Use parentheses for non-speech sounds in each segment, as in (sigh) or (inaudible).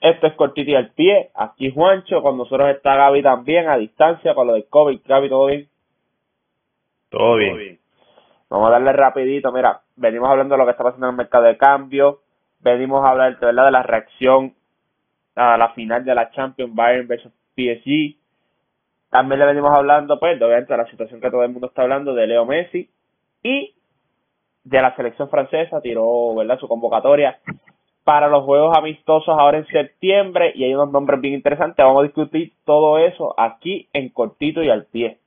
Esto es cortito y al pie. Aquí Juancho, con nosotros está Gaby también, a distancia, con lo del COVID. Gaby, ¿todo bien? Todo bien. Vamos a darle rapidito. Mira, venimos hablando de lo que está pasando en el mercado de cambio. Venimos a hablar de, ¿verdad? de la reacción a la final de la Champions Bayern versus PSG. También le venimos hablando, pues, obviamente, de la situación que todo el mundo está hablando de Leo Messi y de la selección francesa. Tiró, ¿verdad?, su convocatoria para los juegos amistosos ahora en septiembre y hay unos nombres bien interesantes. Vamos a discutir todo eso aquí en cortito y al pie.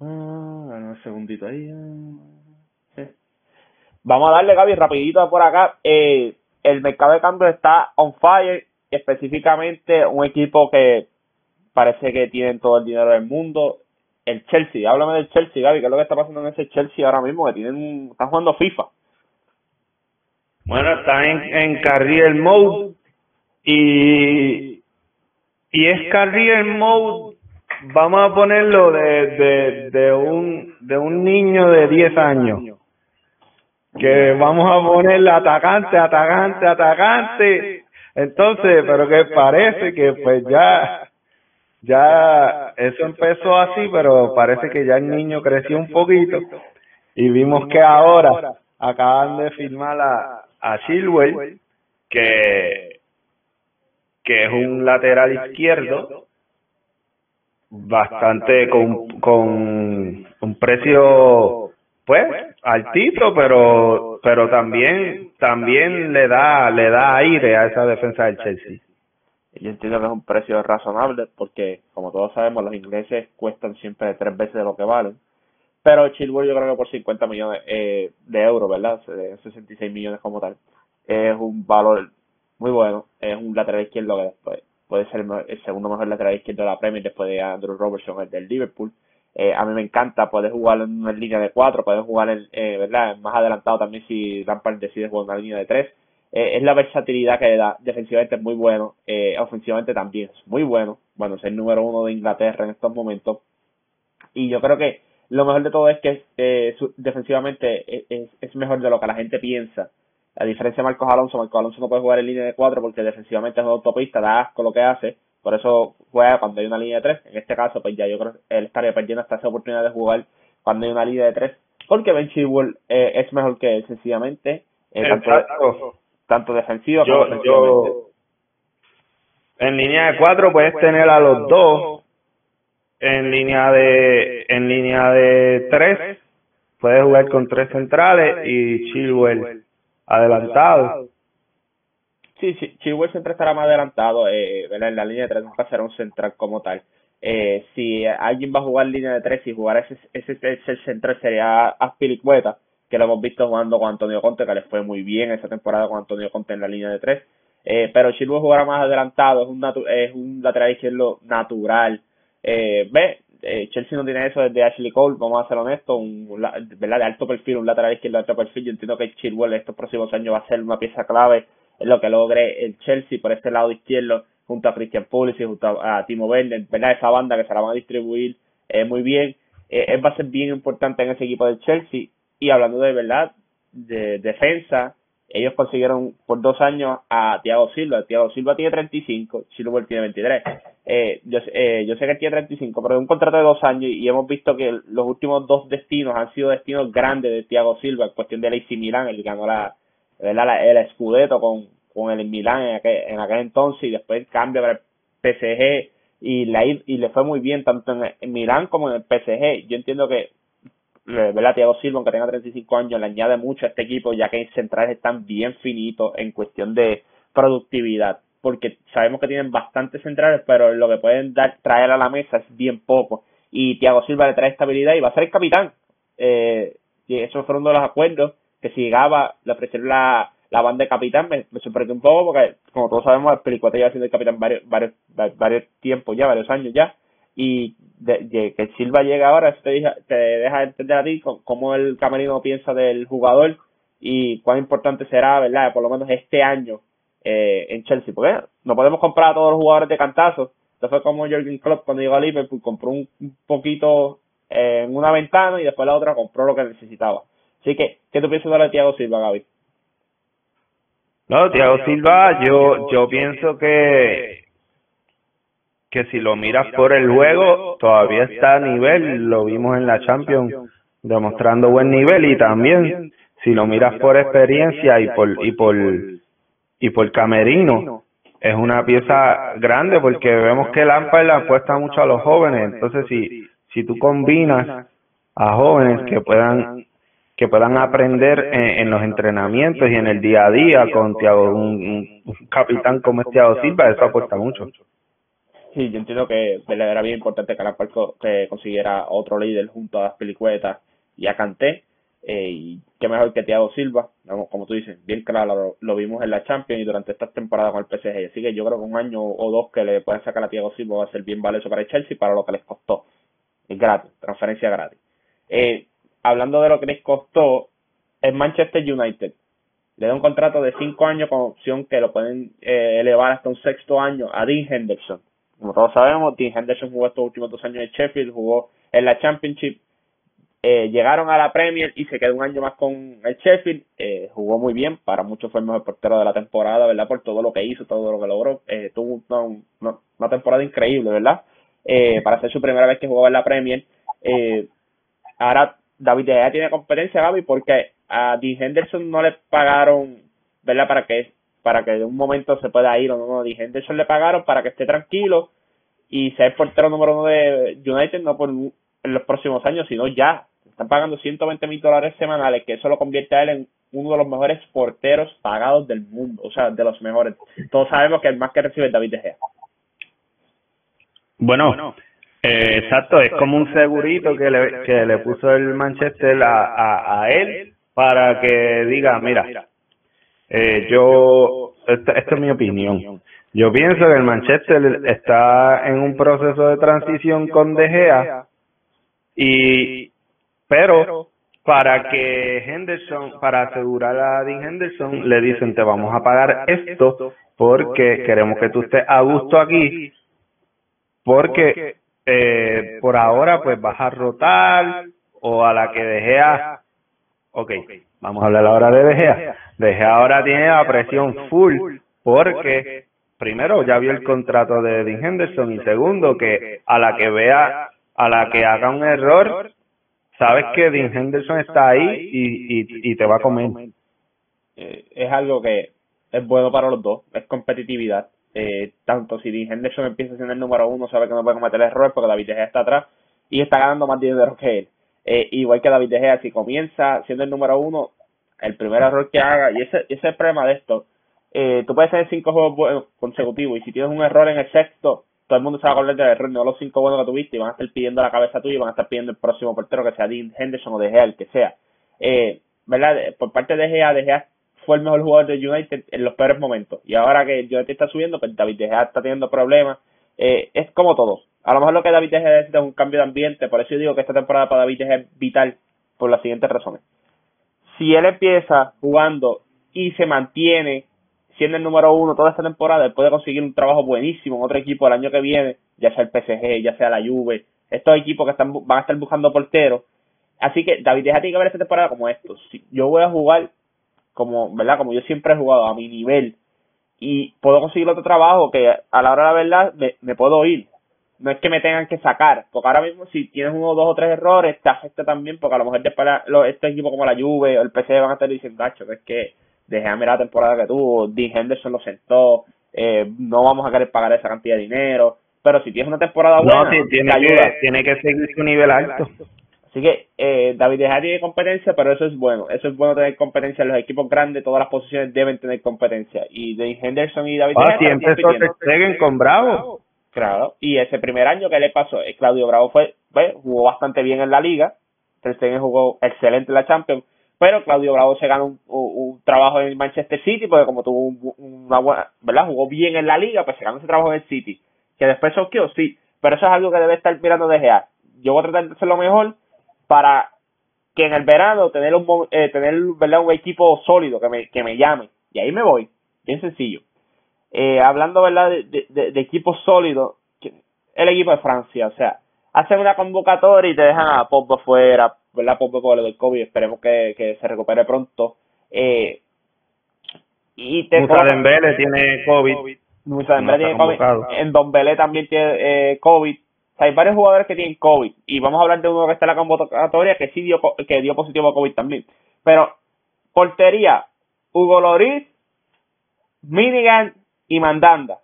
Ah, un segundito ahí. Vamos a darle, Gaby, rapidito por acá. Eh, el mercado de cambio está on fire, específicamente un equipo que parece que tienen todo el dinero del mundo. El Chelsea, háblame del Chelsea, Gaby, ¿qué es lo que está pasando en ese Chelsea ahora mismo? Que tienen, están jugando FIFA. Bueno, está en, en Carrier Mode y, y es Carrier Mode, vamos a ponerlo de, de, de, un, de un niño de 10 años. Que vamos a ponerle atacante, atacante, atacante. Entonces, pero que parece que pues ya, ya eso empezó así, pero parece que ya el niño creció un poquito y vimos que ahora acaban de firmar la a Silwell, que, que es un lateral izquierdo bastante con, con un precio pues altito pero pero también también le da le da aire a esa defensa del Chelsea. Yo entiendo que es un precio razonable porque como todos sabemos los ingleses cuestan siempre tres veces de lo que valen pero Chilwell yo creo que por 50 millones eh, de euros, ¿verdad? 66 millones como tal. Es un valor muy bueno. Es un lateral izquierdo que después puede ser el, segundo mejor lateral izquierdo de la Premier después de Andrew Robertson, el del Liverpool. Eh, a mí me encanta, puedes jugar en una línea de cuatro, puedes jugar en, eh, ¿verdad? más adelantado también si Lampard decide jugar en una línea de tres. Eh, es la versatilidad que le da, defensivamente es muy bueno, eh, ofensivamente también es muy bueno. Bueno, es el número uno de Inglaterra en estos momentos. Y yo creo que lo mejor de todo es que eh, defensivamente es, es, mejor de lo que la gente piensa. A diferencia de Marcos Alonso, Marcos Alonso no puede jugar en línea de cuatro porque defensivamente es una autopista, da asco lo que hace, por eso juega cuando hay una línea de tres. En este caso, pues ya yo creo que él estaría perdiendo hasta esa oportunidad de jugar cuando hay una línea de tres, porque Ben Chilwell eh, es mejor que él sencillamente, eh, tanto, tanto defensivo como defensivamente. en línea de cuatro puedes tener a los dos en línea de en línea de tres puede jugar con tres centrales y Chilwell adelantado. Sí, sí, Chilwell siempre estará más adelantado, eh, en la línea de tres nunca será un central como tal. Eh, si alguien va a jugar línea de tres y jugar ese, ese, ese central sería Aspilicueta, que lo hemos visto jugando con Antonio Conte, que le fue muy bien esa temporada con Antonio Conte en la línea de tres. Eh, pero Chilwell jugará más adelantado, es un, es un lateral izquierdo natural, eh, ve, eh, Chelsea no tiene eso desde Ashley Cole, vamos a ser honestos, un, ¿verdad? de alto perfil, un lateral izquierdo de alto perfil. Yo entiendo que Chilwell estos próximos años va a ser una pieza clave en lo que logre el Chelsea por este lado izquierdo, junto a Christian Pulisic, junto a, Timo Werner, ¿verdad? Esa banda que se la van a distribuir eh, muy bien. Eh, él va a ser bien importante en ese equipo del Chelsea. Y hablando de verdad, de defensa, ellos consiguieron por dos años a Thiago Silva. Thiago Silva tiene 35, Silva tiene 23. Eh, yo, eh, yo sé que él tiene 35, pero es un contrato de dos años y hemos visto que los últimos dos destinos han sido destinos grandes de Thiago Silva en cuestión del AC Milan. Él ganó la, la, el Scudetto con, con el Milan en aquel, en aquel entonces y después cambia para el PSG y, la, y le fue muy bien tanto en, en Milán como en el PSG. Yo entiendo que ¿verdad? Thiago Silva, aunque tenga 35 años, le añade mucho a este equipo, ya que en centrales están bien finitos en cuestión de productividad, porque sabemos que tienen bastantes centrales, pero lo que pueden dar, traer a la mesa es bien poco. Y Thiago Silva le trae estabilidad y va a ser el capitán. Eh, y esos fueron uno de los acuerdos que si llegaba, le ofrecieron la, la banda de capitán, me, me sorprendió un poco porque, como todos sabemos, el Pelicueta lleva siendo el capitán varios, varios, varios tiempos ya, varios años ya y de, que Silva llega ahora, te, deja, te deja entender a ti cómo el camerino piensa del jugador y cuán importante será, ¿verdad? Por lo menos este año eh, en Chelsea, porque no podemos comprar a todos los jugadores de cantazo. Esto fue como Jürgen Klopp cuando llegó a Liverpool, compró un, poquito eh, en una ventana y después la otra compró lo que necesitaba. Así que, ¿qué tú piensas de Thiago Silva, Gaby? No, Thiago Silva, yo, yo pienso que, que si lo miras por el juego, todavía está a nivel, lo vimos en la Champions, demostrando buen nivel y también si lo miras por experiencia y por, y por, y por camerino, es una pieza grande porque vemos que Lampard le apuesta mucho a los jóvenes, entonces si, si tú combinas a jóvenes que puedan que puedan aprender en, los entrenamientos y en el día a día con Thiago, un, capitán como es Thiago Silva, eso aporta mucho. Sí, yo entiendo que era bien importante que Lampard que consiguiera otro líder junto a las pelicuetas y a Canté eh, y qué mejor que Thiago Silva, como tú dices, bien claro, lo, vimos en la Champions y durante esta temporada con el PSG. Así que yo creo que un año o dos que le pueden sacar a Thiago Silva va a ser bien valioso para el Chelsea para lo que les costó. Es gratis, transferencia gratis. Eh, hablando de lo que les costó, el Manchester United le da un contrato de cinco años con opción que lo pueden eh, elevar hasta un sexto año a Dean Henderson. Como todos sabemos, Dean Henderson jugó estos últimos dos años en Sheffield, jugó en la Championship eh, llegaron a la Premier y se quedó un año más con el Sheffield. Eh, jugó muy bien, para muchos fue el mejor portero de la temporada, ¿verdad? Por todo lo que hizo, todo lo que logró. Eh, tuvo una, una, temporada increíble, ¿verdad? Eh, para ser su primera vez que jugaba en la Premier. Eh, ahora David Gea tiene competencia, Gaby, porque a Dean Henderson no le pagaron, ¿verdad? Para que para que de un momento se pueda ir o no. no Dean Henderson le pagaron para que esté tranquilo y sea el portero número uno de United, no por en los próximos años, sino ya están pagando 120 mil dólares semanales, que eso lo convierte a él en uno de los mejores porteros pagados del mundo, o sea, de los mejores. Todos sabemos que el más que recibe es David De Gea. Bueno, eh, exacto, es como un segurito que le, que le puso el Manchester a, a, él para que diga, mira, eh, yo, esta, esta es mi opinión. Yo pienso que el Manchester está en un proceso de transición con De Gea y pero para que Henderson, para asegurar a Dean Henderson, le dicen te vamos a pagar esto porque queremos que tú estés a gusto aquí, porque eh, por ahora pues vas a rotar o a la que dejé a... Ok, vamos a hablar ahora de De Gea. ahora tiene la presión full porque primero ya vio el contrato de Dean Henderson y segundo que a la que vea, a la que haga un error, sabes que Dean Henderson está ahí y, y, te va a comer. Eh, es algo que es bueno para los dos, es competitividad. Eh, tanto si Dean Henderson empieza siendo el número uno, sabe que no puede cometer errores porque David De Gea está atrás y está ganando más dinero que él. Eh, igual que David De Gea, si comienza siendo el número uno, el primer error que haga, y ese, ese es el problema de esto, eh, tú puedes tener cinco juegos consecutivos y si tienes un error en el sexto, todo el mundo se va a acordar del error, no los cinco buenos que tuviste y van a estar pidiendo la cabeza tuya y van a estar pidiendo el próximo portero que sea Dean Henderson o De Gea, el que sea. Eh, ¿Verdad? Por parte de Gea, De Gea fue el mejor jugador de United en los peores momentos. Y ahora que United está subiendo, pues David De Gea está teniendo problemas. Eh, es como todo. A lo mejor lo que David De Gea necesita es un cambio de ambiente. Por eso yo digo que esta temporada para David De Gea es vital por las siguientes razones. Si él empieza jugando y se mantiene siendo el número uno toda esta temporada, él puede conseguir un trabajo buenísimo en otro equipo el año que viene, ya sea el PSG, ya sea la Juve, estos equipos que están van a estar buscando porteros. Así que David déjate que ver esta temporada como esto. Si yo voy a jugar como, ¿verdad? Como yo siempre he jugado a mi nivel y puedo conseguir otro trabajo que a la hora de la verdad me, me puedo ir. No es que me tengan que sacar, porque ahora mismo si tienes uno, dos o tres errores te afecta también, porque a lo mejor después estos equipos como la Juve o el PSG van a estar diciendo, gacho, que es que a mirar la temporada que tuvo, Dean Henderson lo sentó, eh, no vamos a querer pagar esa cantidad de dinero, pero si tienes una temporada buena, no, tiene, que, tiene que seguir su nivel alto. Así que eh, David De Gea tiene competencia, pero eso es bueno. Eso es bueno tener competencia. Los equipos grandes, todas las posiciones deben tener competencia. Y Dean Henderson y David ah, siempre se con Bravo. Claro. Y ese primer año que le pasó, eh, Claudio Bravo fue, jugó bastante bien en la liga. Ter jugó excelente en la Champions pero Claudio Bravo se ganó un, trabajo en Manchester City porque como tuvo una buena, ¿verdad? Jugó bien en la liga, pues se ganó ese trabajo en el City. Que después soqueó, sí, pero eso es algo que debe estar mirando de GA. Yo voy a tratar de hacer lo mejor para que en el verano tener un eh, tener ¿verdad? un equipo sólido que me, que me llame. Y ahí me voy, bien sencillo. Eh, hablando ¿verdad? De, de, de equipos sólidos, el equipo de Francia, o sea, hacen una convocatoria y te dejan a Pogba fuera, ¿verdad? Pogba por lo del COVID, esperemos que, que se recupere pronto. Eh, Y te Musa Dembele tiene COVID. Musa Dembele tiene COVID. En Don Belé también tiene eh, COVID. Hay varios jugadores que tienen COVID. Y vamos a hablar de uno que está en la convocatoria que sí dio, que dio positivo a COVID también. Pero, portería, Hugo Loris, Minigan y Mandanda.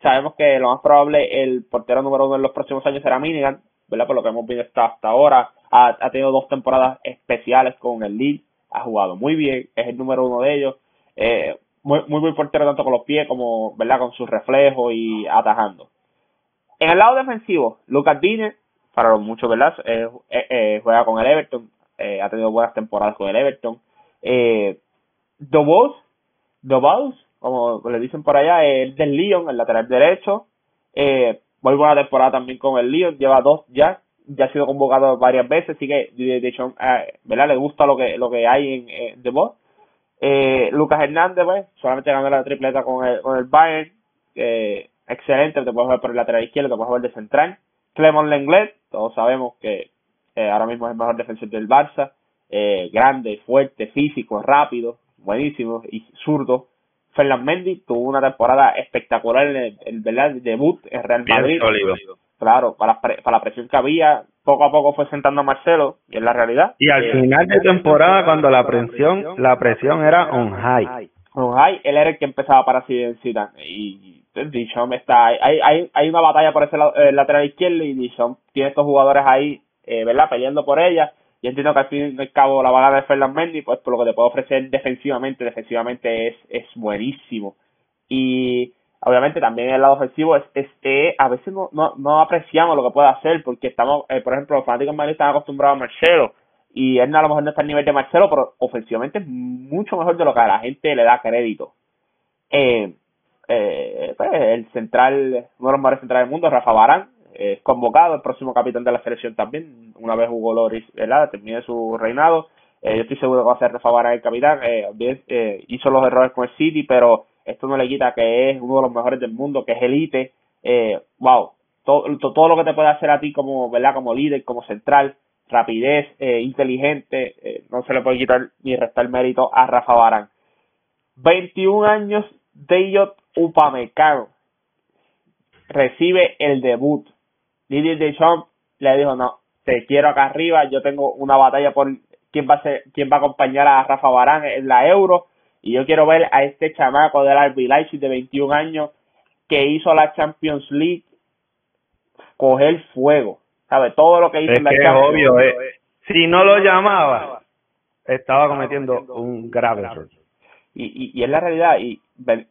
Sabemos que lo más probable el portero número uno en los próximos años será Minigan, ¿verdad? Por lo que hemos visto hasta, ahora. Ha, ha, tenido dos temporadas especiales con el League, ha jugado muy bien, es el número uno de ellos. Eh, muy, muy buen portero tanto con los pies como, ¿verdad? Con sus reflejos y atajando. En el lado defensivo, Lucas Dine, para los muchos, ¿verdad? Eh, eh, eh juega con el Everton, eh, ha tenido buenas temporadas con el Everton. Eh, Dobos, Dobos, como le dicen por allá, es del Lyon, el lateral derecho. Eh, muy buena temporada también con el Lyon, lleva dos ya, ya ha sido convocado varias veces, así que de hecho, ¿verdad? Le gusta lo que lo que hay en eh, The. Eh, Lucas Hernández, pues, solamente ganó la tripleta con el, con el Bayern, eh, excelente, te puedes ver por el lateral izquierdo, te puedes ver de central. Clemon Lenglet, todos sabemos que eh, ahora mismo es el mejor defensor del Barça, eh, grande, fuerte, físico, rápido, buenísimo y zurdo. Ferland Mendy tuvo una temporada espectacular en el, el, debut en Real Madrid. Claro, para, para la presión que había, poco a poco fue sentando a Marcelo, y es la realidad. Y al final de temporada, cuando la presión, la presión era on high. On high, él era el que empezaba para Zidane. Y Dijon está, hay, hay, hay una batalla por ese eh, lateral izquierdo y Dijon tiene estos jugadores ahí, eh, ¿verdad? Peleando por ella y entiendo que al fin y al cabo la balada de Ferland Mendy, pues por lo que te puedo ofrecer defensivamente, defensivamente es, es buenísimo. Y obviamente también el lado ofensivo es, es a veces no, no, no, apreciamos lo que puede hacer porque estamos, eh, por ejemplo, los fanáticos Madrid están acostumbrados a Marcelo y él a lo mejor no está al nivel de Marcelo, pero ofensivamente es mucho mejor de lo que a la gente le da crédito. Eh, eh, pues, el central, uno de los mejores centrales del mundo, Rafa Barán, es convocado, el próximo capitán de la selección también, una vez Hugo Loris. Termine su reinado. Eh, yo estoy seguro que va a ser Rafa Barán el capitán. Eh, eh, hizo los errores con el City, pero esto no le quita que es uno de los mejores del mundo, que es elite. Wow, todo, todo lo que te puede hacer a ti como, ¿verdad? Como líder, como central, rapidez, inteligente, no se le puede quitar ni restar mérito a Rafa Barán. 21 años, Deyot Upamecano recibe el debut Didier Deschamps le dijo, no, te quiero acá arriba, yo tengo una batalla por quién va a ser, quién va a acompañar a Rafa Barán en la Euro, y yo quiero ver a este chamaco del RB Leipzig de 21 años que hizo la Champions League coger fuego, ¿sabe? Todo lo que hizo en la Champions obvio, eh. si no lo llamaba, estaba cometiendo un grave error. Y, y, es la realidad, y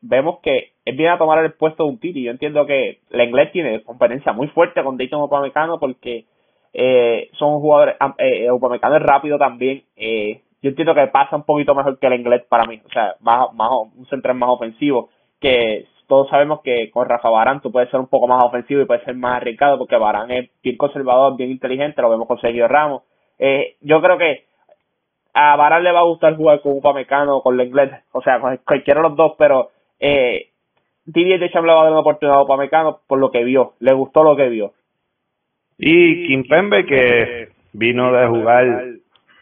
vemos que él viene a tomar el puesto de un Titi. Yo entiendo que la inglés tiene competencia muy fuerte con Dayton Upamecano porque eh, son jugadores, eh, eh, es rápido también. Eh, yo entiendo que pasa un poquito mejor que el inglés para mí, o sea, más, más un central más ofensivo que todos sabemos que con Rafa Barán tú puedes ser un poco más ofensivo y puedes ser más arriesgado porque Barán es bien conservador, bien inteligente, lo vemos con Sergio Ramos. Eh, yo creo que a Barán le va a gustar jugar con Upamecano o con inglés o sea, con cualquiera de los dos, pero eh, Didier Deschamps le va a dar una oportunidad a Upamecano por lo que vio, le gustó lo que vio. Y Kimpembe que vino de jugar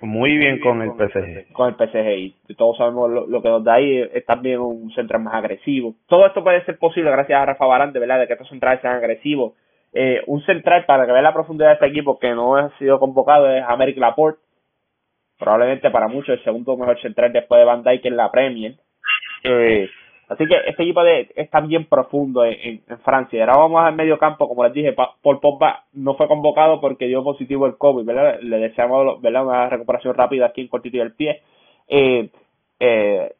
muy bien con el PSG. Con el PSG y todos sabemos lo, que nos da ahí, es también un central más agresivo. Todo esto puede ser posible gracias a Rafa Barán, de verdad, de que estos centrales sean agresivos. Eh, un central para que vea la profundidad de este equipo que no ha sido convocado es Améric Laporte, probablemente para muchos el segundo mejor central después de Van Dijk en la Premier. Eh, así que este equipo de, está bien profundo en, en, Francia. Ahora vamos al medio campo, como les dije, Paul Pogba no fue convocado porque dio positivo el COVID, ¿verdad? Le deseamos ¿verdad? una recuperación rápida aquí en cortito del pie. Eh, eh,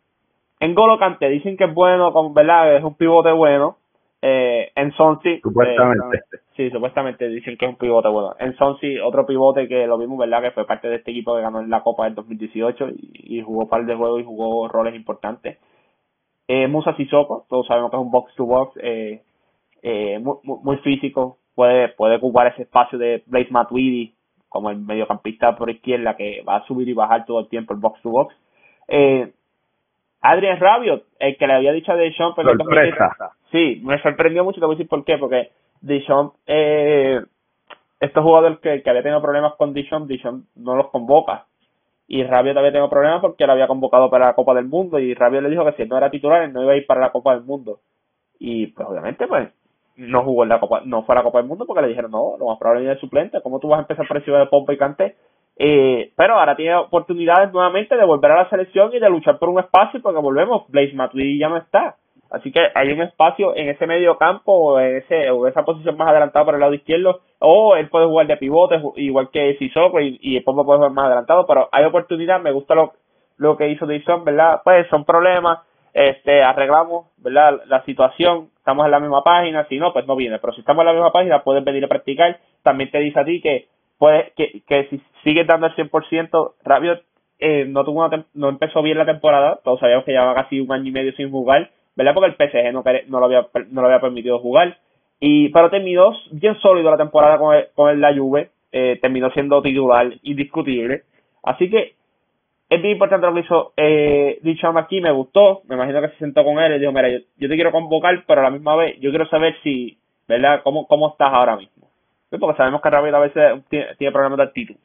en Golo Kante dicen que es bueno, ¿verdad? Es un pivote bueno. Eh, en Sonsi. Supuestamente. Eh, sí, supuestamente dicen que es un pivote bueno. En Sonsi, otro pivote que lo vimos, ¿verdad? Que fue parte de este equipo que ganó en la Copa del 2018 y, y jugó par de juegos y jugó roles importantes. Eh, Musa Sissoko, todos sabemos que es un box to box, eh, eh, muy, muy, físico, puede, puede ocupar ese espacio de Blaise Matuidi como el mediocampista por izquierda que va a subir y bajar todo el tiempo el box to box. Eh, Adrian Rabiot, el que le había dicho a Deschamps, pero sí, me sorprendió mucho, te voy a decir por qué, porque Deschamps, eh, estos jugadores que, que había tenido problemas con Deschamps, Deschamps no los convoca. y Rabio todavía tengo problemas porque lo había convocado para la Copa del Mundo y Rabio le dijo que si no era titular no iba a ir para la Copa del Mundo y pues obviamente pues no jugó en la Copa no fue a la Copa del Mundo porque le dijeron no lo más probable es el suplente ¿cómo tú vas a empezar por encima de Pompa y Canté? Eh, pero ahora tiene oportunidades nuevamente de volver a la selección y de luchar por un espacio porque volvemos Blaise Matuidi ya no está Así que hay un espacio en ese medio campo o en, ese, o esa posición más adelantada por el lado izquierdo, o él puede jugar de pivote, igual que Sissoko, y, y después puede jugar más adelantado, pero hay oportunidad, me gusta lo, lo que hizo Dixon, ¿verdad? Pues son problemas, este, arreglamos, ¿verdad? La situación, estamos en la misma página, si no, pues no viene, pero si estamos en la misma página, puedes venir a practicar, también te dice a ti que, puede, que, que si sigues dando el 100%, Rabiot eh, no tuvo una no empezó bien la temporada, todos sabíamos que llevaba casi un año y medio sin jugar, ¿verdad? Porque el PSG no, lo, había, no lo había permitido jugar. Y, pero terminó bien sólido la temporada con, el, con la Juve, eh, terminó siendo titular indiscutible. Así que es bien importante lo que hizo eh, aquí, me gustó, me imagino que se sentó con él y dijo, mira, yo, te quiero convocar, pero a la misma vez yo quiero saber si, ¿verdad? ¿Cómo, cómo estás ahora mismo? Porque sabemos que Rabiot a veces tiene, problemas de actitud.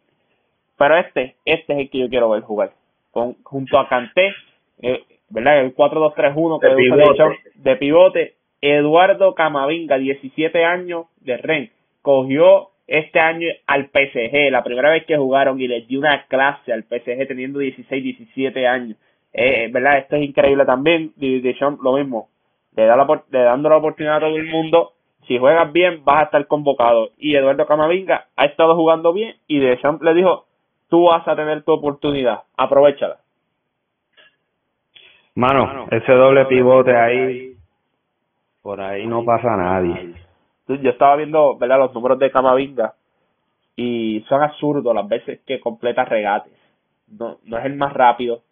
Pero este, este es el que yo quiero ver jugar. Con, junto a Kanté, eh, ¿verdad? El 4-2-3-1 que de pivote. de pivote. Eduardo Camavinga, 17 años de Ren, cogió este año al PSG, la primera vez que jugaron y les dio una clase al PSG teniendo 16, 17 años. Eh, ¿Verdad? Esto es increíble también. Deschamps lo mismo, le, da la, le dando la oportunidad a todo el mundo. Si juegas bien, vas a estar convocado. Y Eduardo Camavinga ha estado jugando bien y Deschamps le dijo, tú vas a tener tu oportunidad, aprovechala. Mano, ese doble pivote ahí, por ahí no pasa nadie. Yo estaba viendo, ¿verdad? Los números de Camavinga y son absurdos las veces que completa regates. No, no es el más rápido,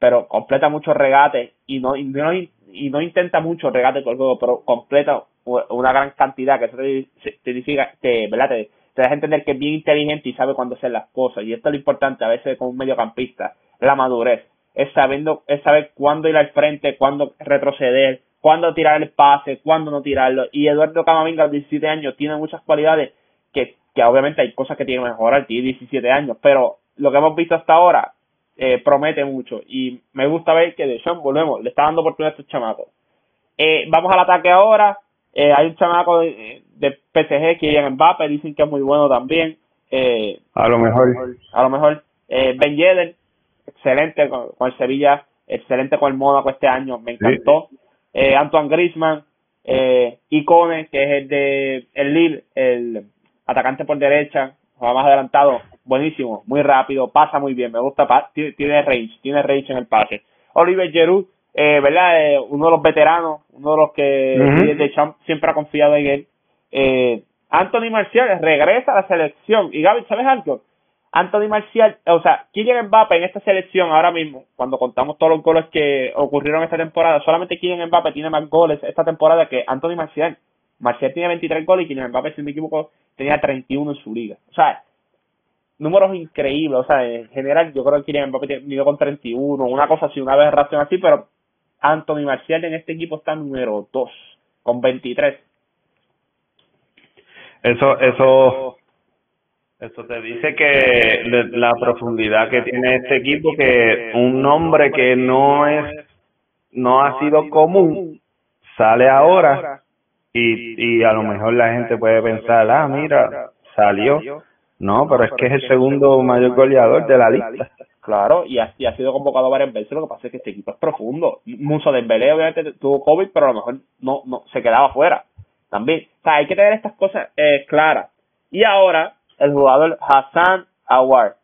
pero completa muchos regates y no, y no, y no intenta mucho regate con el juego, pero completa una gran cantidad que eso te, significa que, ¿verdad? Te, te deja entender que es bien inteligente y sabe cuándo hacer las cosas. Y esto es lo importante a veces con un mediocampista, la madurez es sabiendo, es saber cuándo ir al frente, cuándo retroceder, cuándo tirar el pase, cuándo no tirarlo. Y Eduardo Camavinga, a los 17 años, tiene muchas cualidades que, que obviamente hay cosas que tiene que mejorar, tiene 17 años, pero lo que hemos visto hasta ahora eh, promete mucho. Y me gusta ver que de volvemos, le está dando oportunidad a estos chamacos. Eh, vamos al ataque ahora. Eh, hay un chamaco de, de PSG que en Mbappé, dicen que es muy bueno también. Eh, a lo mejor. A lo mejor. Eh, ben Yedder, excelente con, el Sevilla, excelente con el Mónaco este año, me encantó. Eh, Antoine Griezmann, eh, Icone, que es el de el Lille, el atacante por derecha, juega más adelantado, buenísimo, muy rápido, pasa muy bien, me gusta, tiene, tiene range, tiene range en el pase. Oliver Giroud, eh, ¿verdad? Eh, uno de los veteranos, uno de los que siempre ha confiado en él. Eh, Anthony Marcial regresa a la selección. Y Gaby, ¿sabes algo? Anthony Marcial, o sea, Kylian Mbappé en esta selección ahora mismo, cuando contamos todos los goles que ocurrieron esta temporada, solamente Kylian Mbappé tiene más goles esta temporada que Anthony Marcial. Marcial tiene 23 goles y Kylian Mbappé, si me equivoco, tenía 31 en su liga. O sea, números increíbles, o sea, en general yo creo que Kylian Mbappé tiene con 31, una cosa así, una aberración así, pero Anthony Marcial en este equipo está número 2, con 23. Eso, eso eso te dice que la profundidad que tiene este equipo, que un nombre que no es, no ha sido común, sale ahora y, y a lo mejor la gente puede pensar, ah, mira, salió. No, pero es que es el segundo mayor goleador de la lista. Claro, y ha, ha sido convocado varias veces, lo que pasa es que este equipo es profundo. Muso Dembélé obviamente tuvo COVID, pero a lo mejor no, no se quedaba fuera también. O sea, hay que tener estas cosas eh, claras. Y ahora, el jugador Hassan Awar.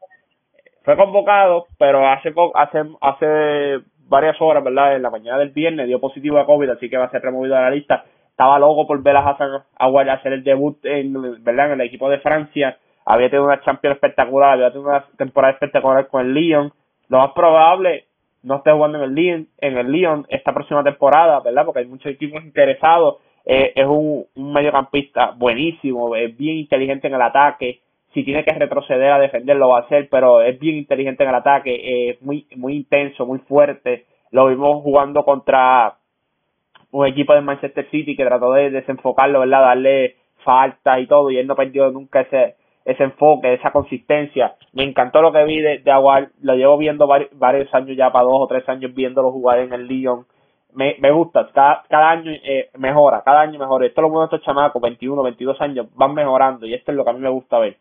Fue convocado, pero hace, hace, hace varias horas, ¿verdad? En la mañana del viernes dio positivo a COVID, así que va a ser removido de la lista. Estaba loco por ver a Hassan Awar hacer el debut en, ¿verdad? en el equipo de Francia. Había tenido una Champions espectacular, había tenido una temporada espectacular con el Lyon. Lo más probable no esté jugando en el Lyon, en el Lyon esta próxima temporada, ¿verdad? Porque hay muchos equipos interesados. Eh, es un, un mediocampista buenísimo, es bien inteligente en el ataque, si tiene que retroceder a defender lo va a hacer, pero es bien inteligente en el ataque, es muy, muy intenso, muy fuerte. Lo vimos jugando contra un equipo de Manchester City que trató de desenfocarlo, ¿verdad? Darle falta y todo, y él no perdió nunca ese, ese enfoque, esa consistencia. Me encantó lo que vi de, de Aguar, lo llevo viendo varios, años ya, para dos o tres años viéndolo jugar en el Lyon. Me, me gusta, cada, cada año eh, mejora, cada año mejora. Esto es lo bueno de estos chamacos, 21, 22 años, van mejorando y esto es lo que a mí me gusta ver.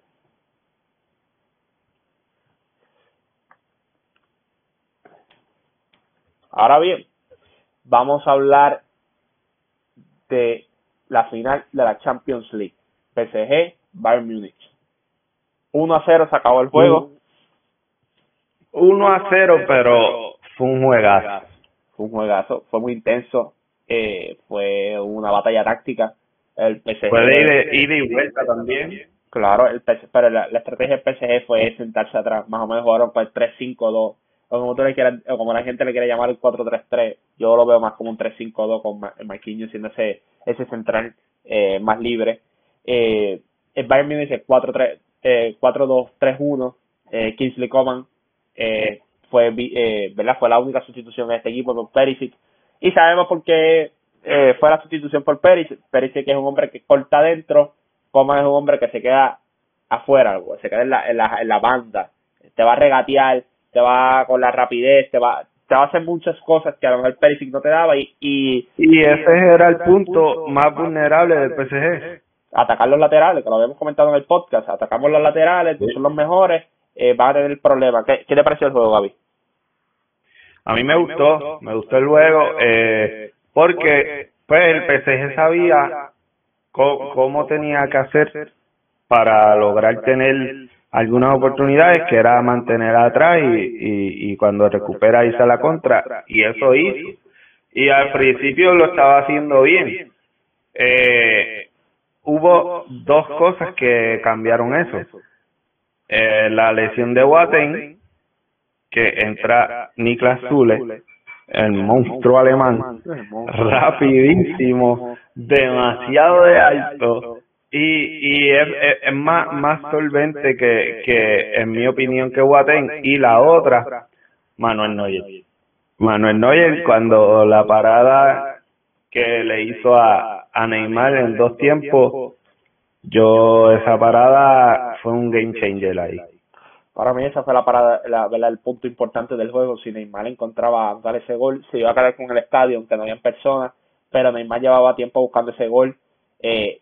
Ahora bien, vamos a hablar de la final de la Champions League. PSG, Bayern Munich. 1 a 0 se acabó el juego. 1 a 0, pero fue un juegazo. Fue un juegazo, fue muy intenso. Eh, fue una batalla táctica. El PSG, fue de ida y vuelta también. Claro, el pero la, estrategia del PSG fue sentarse atrás. Más o menos jugaron pues 3-5-2. O como, tú le quieras, o como la gente le quiere llamar el 4-3-3. Yo lo veo más como un 3-5-2 con Marquinhos siendo ese, ese central eh, más libre. Eh, el Bayern Munich 4-3 eh, 4-2-3-1. Eh, Kingsley Coman eh, fue, eh, ¿verdad? fue la única sustitución en este equipo por Perisic. Y sabemos por qué eh, fue la sustitución por Perisic. Perisic es un hombre que corta adentro. Coman es un hombre que se queda afuera, se queda en la, en la, en la banda. Te va a regatear, te va con la rapidez, te va, te va a hacer muchas cosas que a lo mejor Perisic no te daba y, y, y ese era el punto más vulnerable del PSG atacar los laterales, que lo habíamos comentado en el podcast, atacamos los laterales, que son los mejores, eh, va a tener problemas. ¿Qué, ¿Qué te pareció el juego, Gaby? A mí me gustó, me gustó el juego, eh, porque pues el PSG sabía cómo tenía que hacer para lograr tener algunas oportunidades que era mantener atrás y, y, cuando recupera irse a la contra y eso hizo y al principio lo estaba haciendo bien eh, hubo dos cosas que cambiaron eso. Eh, la lesión de Watten, que entra Niklas Zule, el monstruo alemán, rapidísimo, demasiado de alto y, y es, es, más, más solvente que, que, en mi opinión, que Watten. Y la otra, Manuel Neuer. Manuel Neuer, cuando la parada que le hizo a, a Neymar en dos tiempos, yo esa parada fue un game changer ahí. Para mí esa fue la parada, la, el punto importante del juego. Si Neymar encontraba dar ese gol, se iba a quedar con el estadio, aunque no había personas, pero Neymar llevaba tiempo buscando ese gol. Eh,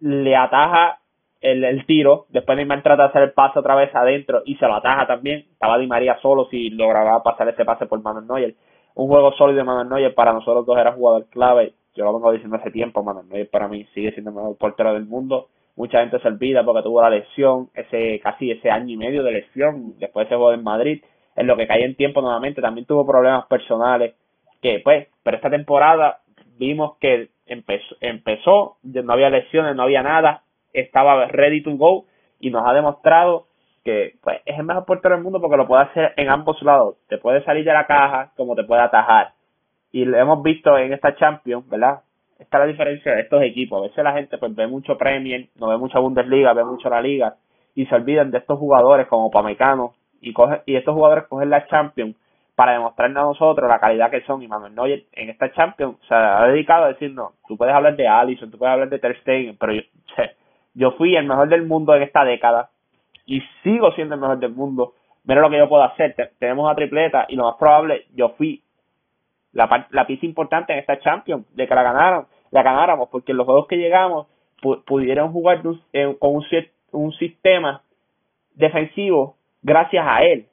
le ataja el, el, tiro, después Neymar trata de hacer el pase otra vez adentro y se lo ataja también. Estaba Di María solo si lograba pasar ese pase por Manuel Neuer. Un juego sólido de Manuel Neuer para nosotros dos era jugador clave yo lo vengo diciendo hace tiempo, Manuel para mí sigue siendo el mejor portero del mundo. Mucha gente se olvida porque tuvo la lesión, ese casi ese año y medio de lesión, después se jugó en Madrid, en lo que cae en tiempo nuevamente, también tuvo problemas personales, que pues, pero esta temporada vimos que empezó, empezó, no había lesiones, no había nada, estaba ready to go. Y nos ha demostrado que pues es el mejor portero del mundo porque lo puede hacer en ambos lados, te puede salir de la caja como te puede atajar. Y lo hemos visto en esta Champions, ¿verdad? Está la diferencia de estos equipos. A veces la gente pues ve mucho Premier, no ve mucha Bundesliga, ve mucho la Liga. Y se olvidan de estos jugadores como Pamecano. Y coge, y estos jugadores cogen la Champions para demostrarnos a nosotros la calidad que son y Manuel Neuer en esta Champions se ha dedicado a decir no, tú puedes hablar de Allison, tú puedes hablar de Ter Stegen, pero yo, (laughs) yo fui el mejor del mundo en esta década y sigo siendo el mejor del mundo. Mira lo que yo puedo hacer. Tenemos una tripleta y lo más probable, yo fui la, la pieza importante en esta Champions, de que la ganaron, la ganáramos, porque los juegos que llegamos pudieron jugar eh, con un, un sistema defensivo gracias a él.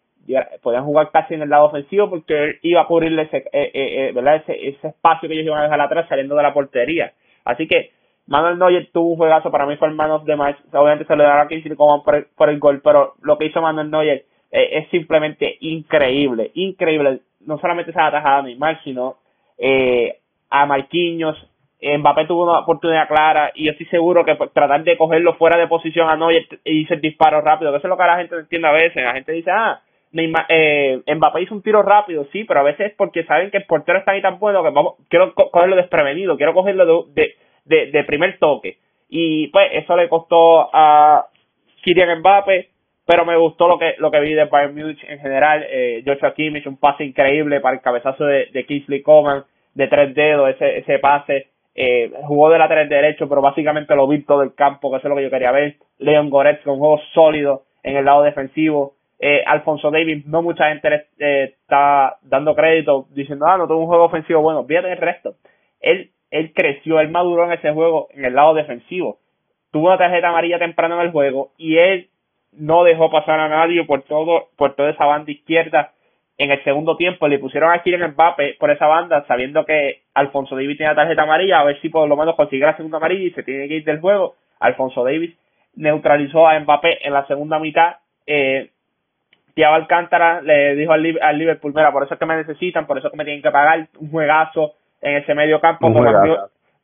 Podían jugar casi en el lado ofensivo porque él iba a cubrirle ese, eh, eh, ¿verdad? ese, ese espacio que ellos iban a dejar atrás saliendo de la portería. Así que Manuel Neuer tuvo un juegazo, para mí fue el man of the match. Obviamente se le dará a Kingsley como por, el gol, pero lo que hizo Manuel Neuer es simplemente increíble, increíble no solamente se ha atajado a Neymar, sino eh, a Marquinhos. Mbappé tuvo una oportunidad clara y yo estoy seguro que pues, tratar de cogerlo fuera de posición a Neuer y hizo el disparo rápido, que eso es lo que la gente entiende a veces. La gente dice, ah, eh, Mbappé hizo un tiro rápido, sí, pero a veces es porque saben que el portero está ahí tan bueno que vamos, quiero cogerlo desprevenido, quiero cogerlo de, primer toque. Y pues eso le costó a Kylian Mbappé pero me gustó lo que lo que vi de Bayern Munich en general. Eh, Joshua Kimmich, un pase increíble para el cabezazo de, de Kingsley Coman de tres dedos, ese ese pase eh, jugó de lateral derecho, pero básicamente lo vi todo el campo, que eso es lo que yo quería ver. Leon Goretz con un juego sólido en el lado defensivo. Eh, Alfonso Davis, no mucha gente eh, está dando crédito diciendo, ah, no tuvo un juego ofensivo bueno. Fíjate el resto. Él, él creció, él maduró en ese juego en el lado defensivo. Tuvo una tarjeta amarilla temprano en el juego y él no dejó pasar a nadie por todo, por toda esa banda izquierda en el segundo tiempo le pusieron a Kylian Mbappe por esa banda sabiendo que Alfonso Davis tenía tarjeta amarilla a ver si por lo menos consigue la segunda amarilla y se tiene que ir del juego Alfonso Davis neutralizó a Mbappé en la segunda mitad eh, Thiago Alcántara le dijo al, al Liverpool mira por eso es que me necesitan por eso es que me tienen que pagar un juegazo en ese medio campo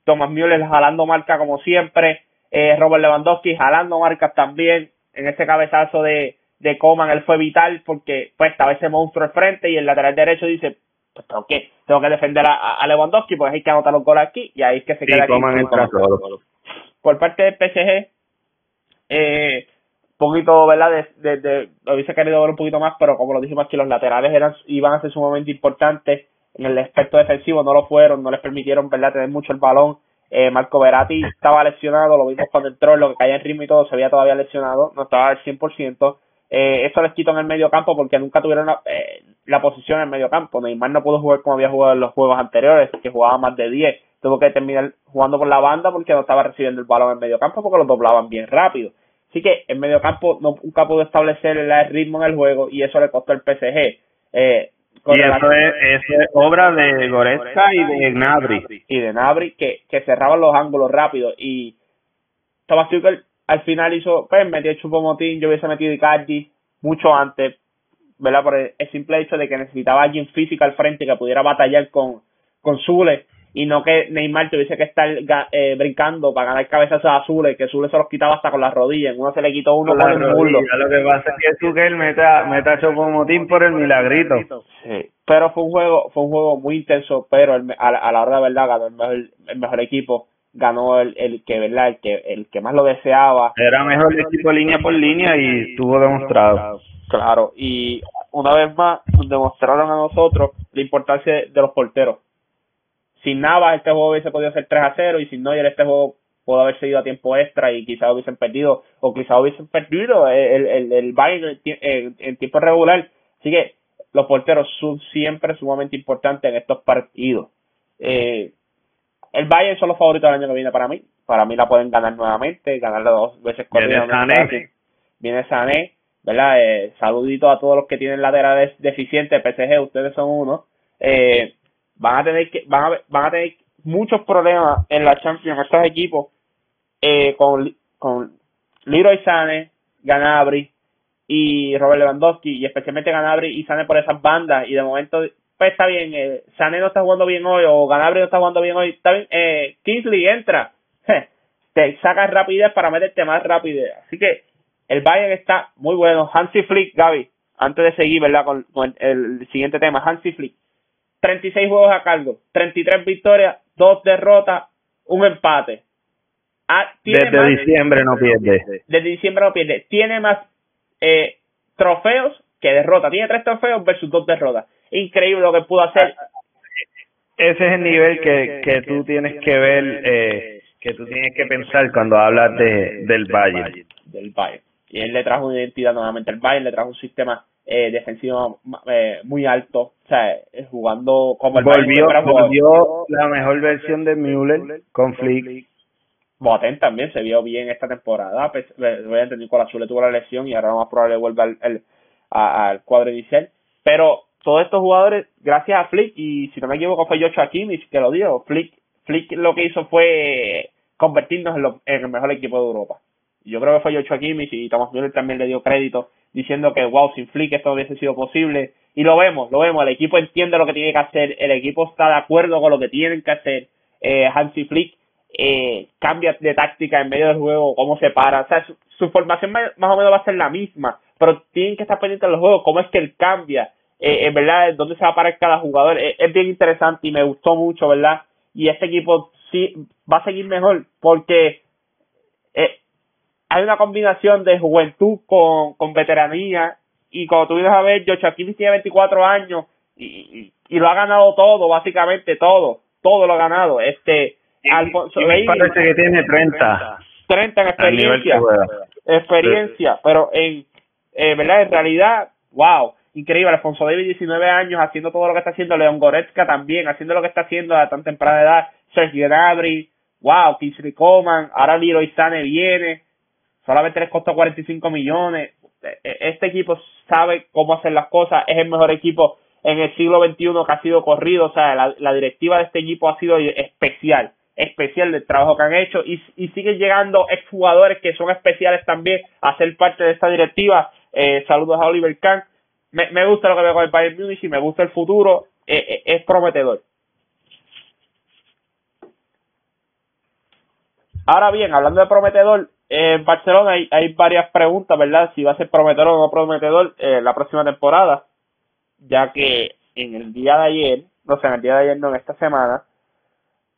Thomas, Müller, jalando marca como siempre eh, Robert Lewandowski jalando marcas también. En ese cabezazo de de Coman, él fue vital porque pues estaba ese monstruo al frente y el lateral derecho dice, pues tengo que, tengo que defender a, Lewandowski, pues hay que anotar los goles aquí y ahí es que se queda Coman Por parte del PSG, eh, poquito, ¿verdad? De, de, lo hubiese querido ver un poquito más, pero como lo dijimos aquí, los laterales eran iban a ser sumamente importantes en el aspecto defensivo, no lo fueron, no les permitieron, ¿verdad?, tener mucho el balón. Eh, Marco Verati estaba lesionado, lo vimos cuando entró, lo que caía en ritmo y todo, se había todavía lesionado, no estaba al 100%. Eh, eso les quitó en el medio campo porque nunca tuvieron la, eh, la posición en el medio campo. Neymar no pudo jugar como había jugado en los juegos anteriores, que jugaba más de 10. Tuvo que terminar jugando por la banda porque no estaba recibiendo el balón en el medio campo porque lo doblaban bien rápido. Así que en medio campo nunca pudo establecer el ritmo en el juego y eso le costó al PSG. Eh, y eso es, obra de Goretzka y de Gnabry. Y de Gnabry que, que cerraban los ángulos rápido. Y Thomas Tuchel al final hizo, pues metió Chupomotín, yo hubiese metido Icardi mucho antes, ¿verdad? Por el, simple hecho de que necesitaba alguien físico al frente que pudiera batallar con, con Zule y no que Neymar tuviese que estar eh, brincando para ganar cabezas a Zule, que Zule se los quitaba hasta con las rodillas, uno se le quitó uno con, el muslo. Lo que pasa es que Tuchel meta, meta Chupomotín por el milagrito. Sí, pero fue un juego, fue un juego muy intenso, pero a, la hora de verdad ganó el mejor, el mejor equipo ganó el, el que verdad el que el que más lo deseaba. Era mejor el equipo línea por línea y estuvo demostrado. Claro y una vez más nos demostraron a nosotros la importancia de los porteros sin Navas este juego hubiese podido ser 3 a 0 y sin Neuer este juego pudo haber seguido a tiempo extra y quizás hubiesen perdido o quizás hubiesen perdido el, el, el Bayern en, tiempo regular así que los porteros son siempre sumamente importantes en estos partidos eh, el Bayern son los favoritos del año que viene para mí. Para mí la pueden ganar nuevamente, ganarla dos veces Viene Sané. Viene Sané, ¿verdad? Eh, saludito a todos los que tienen laterales deficientes, PSG, ustedes son uno. Eh, van a tener que van a, van a tener muchos problemas en la Champions estos equipos eh, con con Leroy Sané, Ganabri y Robert Lewandowski y especialmente Ganabri y Sané por esas bandas y de momento pues está bien, eh, no está jugando bien hoy o Ganabri no está jugando bien hoy, está bien, eh, Kingsley entra, (laughs) te saca rapidez para meterte más rapidez. Así que el Bayern está muy bueno. Hansi Flick, Gaby, antes de seguir, ¿verdad? Con, el, siguiente tema, Hansi Flick. 36 juegos a cargo, 33 victorias, 2 derrotas, un empate. Ah, desde diciembre no pierde. Desde diciembre no pierde. Tiene más eh, trofeos que derrotas. Tiene 3 trofeos versus 2 derrotas increíble lo que pudo hacer. Ese es el nivel que, que tú tienes que ver, eh, que tú tienes que pensar cuando hablas de, del Bayern. Del Bayern. Y él le trajo una identidad nuevamente al Bayern, le trajo un sistema eh, defensivo eh, muy alto, o sea, eh, jugando como el volvió, volvió la mejor versión de Müller con Flick. Boateng también se vio bien esta temporada, pues, voy a entender con Azul tuvo la lesión y ahora más probable vuelva al, al cuadro inicial, pero todos estos jugadores, gracias a Flick, y si no me equivoco fue Joshua Kimmich que lo dio, Flick, Flick lo que hizo fue convertirnos en, el mejor equipo de Europa. Yo creo que fue Joshua Kimmich y Thomas Müller también le dio crédito diciendo que wow, sin Flick esto hubiese sido posible. Y lo vemos, lo vemos, el equipo entiende lo que tiene que hacer, el equipo está de acuerdo con lo que tienen que hacer. Eh, Hansi Flick eh, cambia de táctica en medio del juego, cómo se para. O sea, su, formación más, o menos va a ser la misma, pero tienen que estar pendientes de los juegos, cómo es que él cambia eh, en verdad, dónde se va a parar cada jugador. Es, bien interesante y me gustó mucho, ¿verdad? Y este equipo sí va a seguir mejor porque eh, hay una combinación de juventud con, con veteranía y como tú vienes a ver, Joshua Kimmich tiene 24 años y, y, lo ha ganado todo, básicamente todo, todo lo ha ganado. Este Alfonso Davis parece que tiene 30. 30 en experiencia. Experiencia, pero en, eh, ¿verdad? En realidad, wow, increíble. Alfonso Davis, 19 años, haciendo todo lo que está haciendo. León Goretzka también, haciendo lo que está haciendo a tan temprana edad. Sergio Gnabry, wow, Kingsley Coman, ahora Leroy Sane viene. Solamente les costó 45 millones. E, e, este equipo sabe cómo hacer las cosas, es el mejor equipo en el siglo XXI que ha sido corrido, o sea, la, directiva de este equipo ha sido especial, especial del trabajo que han hecho y, y siguen llegando exjugadores que son especiales también a ser parte de esta directiva. Eh, saludos a Oliver Kahn. Me, gusta lo que veo con el Bayern Munich y me gusta el futuro, eh, es prometedor. Ahora bien, hablando de prometedor, en Barcelona hay, hay varias preguntas, ¿verdad? Si va a ser prometedor o no prometedor eh, la próxima temporada, ya que en el día de ayer, no sé, en el día de ayer, no, en esta semana,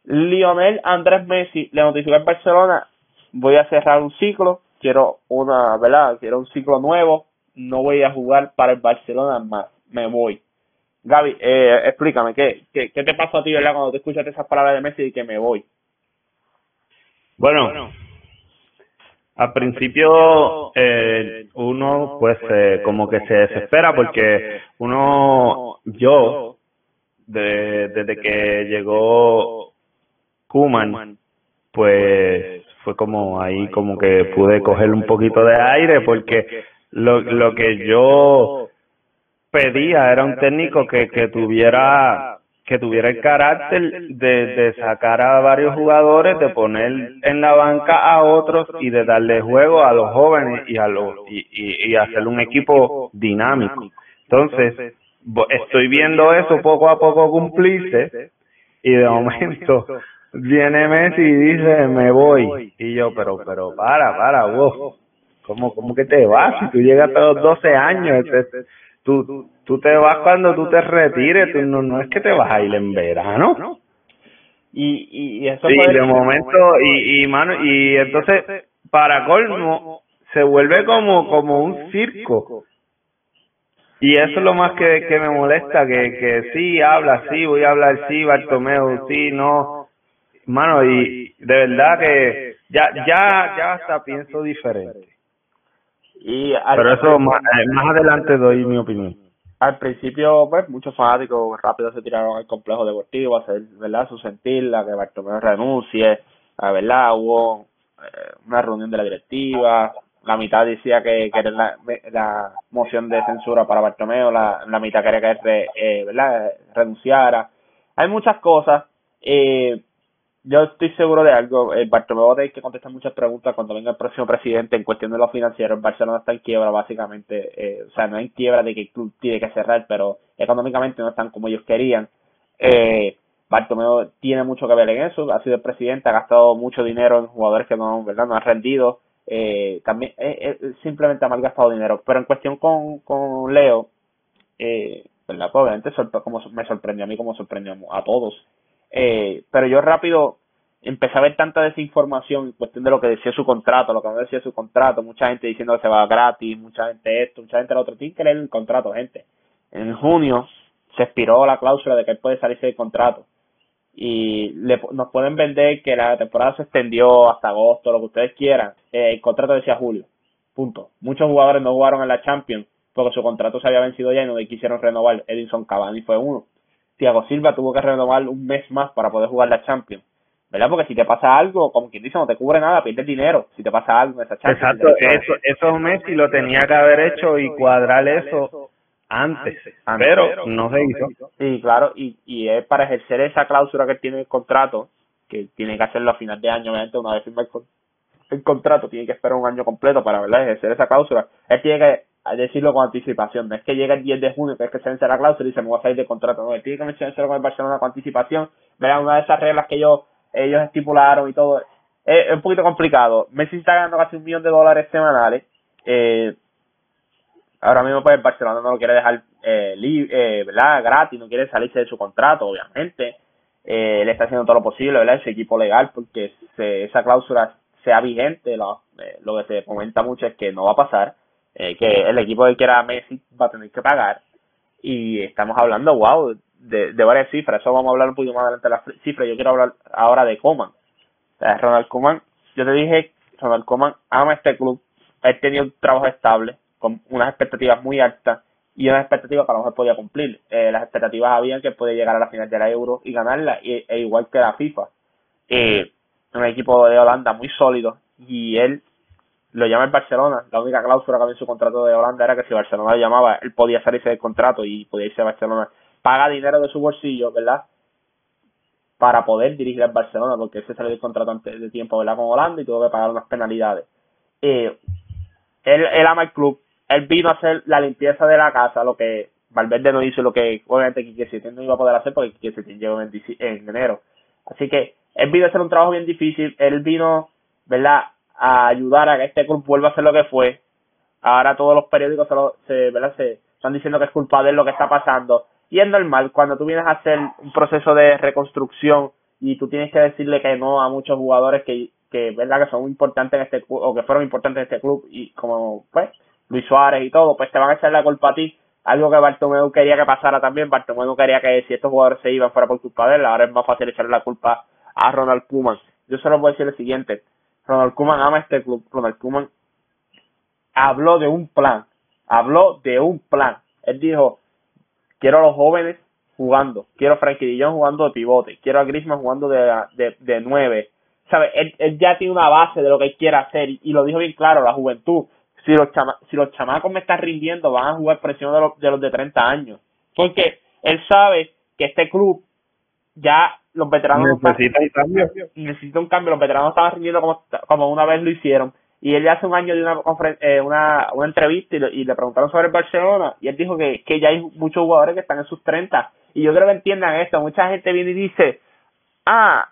Lionel Andrés Messi le notificó en Barcelona, voy a cerrar un ciclo, quiero una, ¿verdad? Quiero un ciclo nuevo, no voy a jugar para el Barcelona más, me voy. Gaby, eh, explícame, ¿qué, ¿qué, qué, te pasó a ti, ¿verdad? Cuando te escuchaste esas palabras de Messi y que me voy. Bueno, al principio eh, uno pues eh, como que se desespera porque uno, yo, de, desde que llegó Kuman, pues fue como ahí como que pude coger un poquito de aire porque lo, lo que yo pedía era un técnico que, que tuviera que tuviera el carácter de, de sacar a varios jugadores, de poner en la banca a otros y de darle juego a los jóvenes y a los y, y, hacer un equipo dinámico. Entonces, estoy viendo eso poco a poco cumplirse y de momento viene Messi y dice me voy y yo pero pero para para vos cómo cómo que te vas si tú llegas a los 12 años este, tú, tú te vas cuando tú te retires, tú, no, no es que te vas a ir en verano. Y, y, eso sí, de momento, y, y, mano, y entonces, para colmo, se vuelve como, como un circo. Y eso es lo más que, que me molesta, que, que sí, habla, sí, voy a hablar, sí, Bartomeu, sí, no. Mano, y de verdad que ya, ya, ya hasta pienso diferente. Y Pero eso más, más adelante doy mi opinión. Al principio, pues, muchos fanáticos rápido se tiraron al complejo deportivo a hacer, ¿verdad?, su sentir, que Bartomeu renuncie, a ¿verdad?, hubo eh, una reunión de la directiva, la mitad decía que, que era la, moción de censura para Bartomeu, la, mitad quería que eh, ¿verdad?, renunciara. Hay muchas cosas, eh, yo estoy seguro de algo. El Bartomeu va que contestar muchas preguntas cuando venga el próximo presidente en cuestión de lo financiero. El Barcelona está en quiebra, básicamente. Eh, o sea, no hay quiebra de que el club tiene que cerrar, pero económicamente no están como ellos querían. Eh, Bartomeu tiene mucho que ver en eso. Ha sido el presidente, ha gastado mucho dinero en jugadores que no, ¿verdad? no han rendido. Eh, también eh, eh, simplemente ha malgastado dinero. Pero en cuestión con, con Leo, eh, ¿verdad? Pues obviamente como me sorprendió a mí, como sorprendió a todos eh, pero yo rápido empecé a ver tanta desinformación en cuestión de lo que decía su contrato, lo que no decía su contrato, mucha gente diciendo que se va gratis, mucha gente esto, mucha gente lo otro, tiene que leer el contrato, gente. En junio se expiró la cláusula de que él puede salirse del contrato y le, nos pueden vender que la temporada se extendió hasta agosto, lo que ustedes quieran. Eh, el contrato decía julio, punto. Muchos jugadores no jugaron en la Champions porque su contrato se había vencido ya y no quisieron renovar. Edinson Cavani fue uno. Thiago Silva tuvo que renovar un mes más para poder jugar la Champions. ¿Verdad? Porque si te pasa algo, como quien dice, no te cubre nada, pierdes dinero. Si te pasa algo en esa Champions. Exacto, eso, eso Messi lo tenía que haber hecho y cuadrar eso antes, pero no se hizo. Sí, claro, y, y es para ejercer esa cláusula que tiene el contrato, que tiene que hacerlo a final de año, obviamente, una vez firma el, contrato, tiene que esperar un año completo para ¿verdad? ejercer esa cláusula. Él tiene que decirlo con anticipación. No es que llegue el 10 de junio, que es que se vence la cláusula y se me va a salir de contrato. No, tiene que mencionárselo con el Barcelona con anticipación. Verán, una de esas reglas que ellos, estipularon y todo. Es, un poquito complicado. Messi está ganando casi un millón de dólares semanales. Eh, ahora mismo, pues el Barcelona no lo quiere dejar eh, eh, ¿verdad? gratis, no quiere salirse de su contrato, obviamente. Eh, le está haciendo todo lo posible, ¿verdad? Ese equipo legal, porque esa cláusula sea vigente. Lo, eh, lo que se comenta mucho es que no va a pasar eh, que el equipo que quiera Messi va a tener que pagar y estamos hablando, wow, de, varias cifras, eso vamos a hablar un poquito más adelante de las cifras, yo quiero hablar ahora de Coman. Ronald Koeman, yo te dije, Ronald Koeman ama este club, él tenía un trabajo estable, con unas expectativas muy altas, y unas expectativas que a lo mejor podía cumplir. Eh, las expectativas habían que podía llegar a la final de la Euro y ganarla, e, e igual que la FIFA. Eh, un equipo de Holanda muy sólido, y él lo llama el Barcelona. La única cláusula que había en su contrato de Holanda era que si Barcelona lo llamaba, él podía salirse del contrato y podía irse a Barcelona. Paga dinero de su bolsillo, ¿verdad? Para poder dirigir al Barcelona, porque ese salió del contrato antes de tiempo, ¿verdad? Con Holanda y tuvo que pagar unas penalidades. Eh, él, él ama el club. Él vino a hacer la limpieza de la casa, lo que Valverde no hizo, lo que obviamente Quique Setién no iba a poder hacer porque Quique Setién llegó en enero. Así que él vino a hacer un trabajo bien difícil. Él vino, ¿verdad? A ayudar a que este club vuelva a ser lo que fue. Ahora todos los periódicos se, ¿verdad? se están diciendo que es culpa de lo que está pasando. Y es normal, cuando tú vienes a hacer un proceso de reconstrucción y tú tienes que decirle que no a muchos jugadores que, que verdad que son importantes en este o que fueron importantes en este club y como pues Luis Suárez y todo, pues te van a echar la culpa a ti. Algo que Bartomeu quería que pasara también. Bartomeu quería que si estos jugadores se iban fuera por culpa de él. Ahora es más fácil echarle la culpa a Ronald Koeman. Yo solo voy a decir lo siguiente. Ronald Koeman ama este club. Ronald Koeman habló de un plan. Habló de un plan. Él dijo, quiero a los jóvenes jugando. Quiero a Frankie Dillon jugando de pivote. Quiero a Griezmann jugando de, de, nueve. ¿Sabe? Él, ya tiene una base de lo que él quiere hacer y, lo dijo bien claro, la juventud. Si los, chama, si los chamacos me están rindiendo, van a jugar presión de los, de los de 30 años. Porque él sabe que este club ya los veteranos necesita un cambio. Necesita un cambio. Los veteranos estaban rindiendo como, como una vez lo hicieron. Y él hace un año de una, eh, una, una entrevista y le, y le, preguntaron sobre el Barcelona y él dijo que, que ya hay muchos jugadores que están en sus 30. Y yo creo que entiendan esto. Mucha gente viene y dice, ah,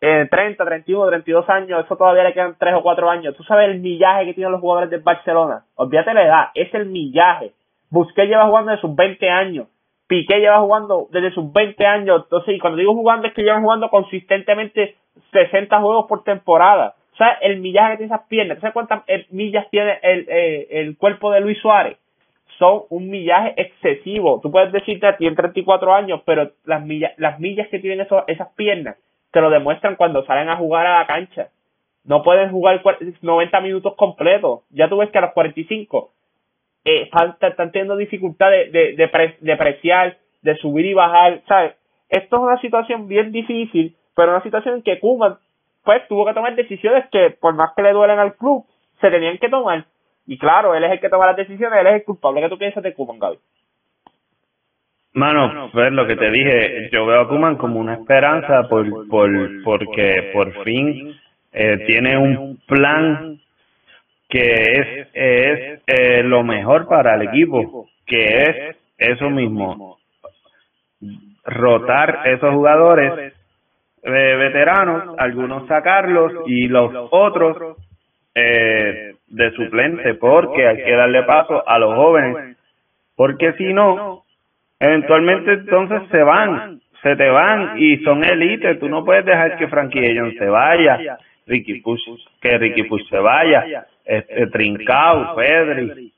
en 30, 31, 32 años, eso todavía le quedan 3 o 4 años. Tú sabes el millaje que tienen los jugadores del Barcelona. Olvídate la edad, es el millaje. Busqué lleva jugando de sus 20 años. Piqué lleva jugando desde sus 20 años. Entonces, y cuando digo jugando es que llevan jugando consistentemente 60 juegos por temporada. O sea, el millaje que tiene esas piernas. ¿Sabes cuántas eh, millas tiene el, eh, el cuerpo de Luis Suárez? Son un millaje excesivo. Tú puedes decirte a ti en 34 años, pero las millas, las millas que tienen esas piernas te lo demuestran cuando salen a jugar a la cancha. No pueden jugar 90 minutos completos. Ya tú ves que a los 45 eh, están, teniendo dificultad de, de, de, de preciar, de subir y bajar, ¿sabes? Esto es una situación bien difícil, pero una situación en que Kuman pues tuvo que tomar decisiones que por más que le duelen al club, se tenían que tomar. Y claro, él es el que toma las decisiones, él es el culpable. ¿Qué tú piensas de Kuman, Gaby? Mano, pues lo que te dije, yo veo a Kuman como una esperanza por, por, porque por fin eh, tiene un plan que es, es eh, lo mejor para el equipo, que es eso mismo, rotar esos jugadores eh, veteranos, algunos sacarlos y los otros eh, de suplente, porque hay que darle paso a los jóvenes, porque si no, eventualmente entonces se van, se te van y son élites, tú no puedes dejar que Frankie se vaya, que Ricky Push se vaya, este, Trincao, Pedri.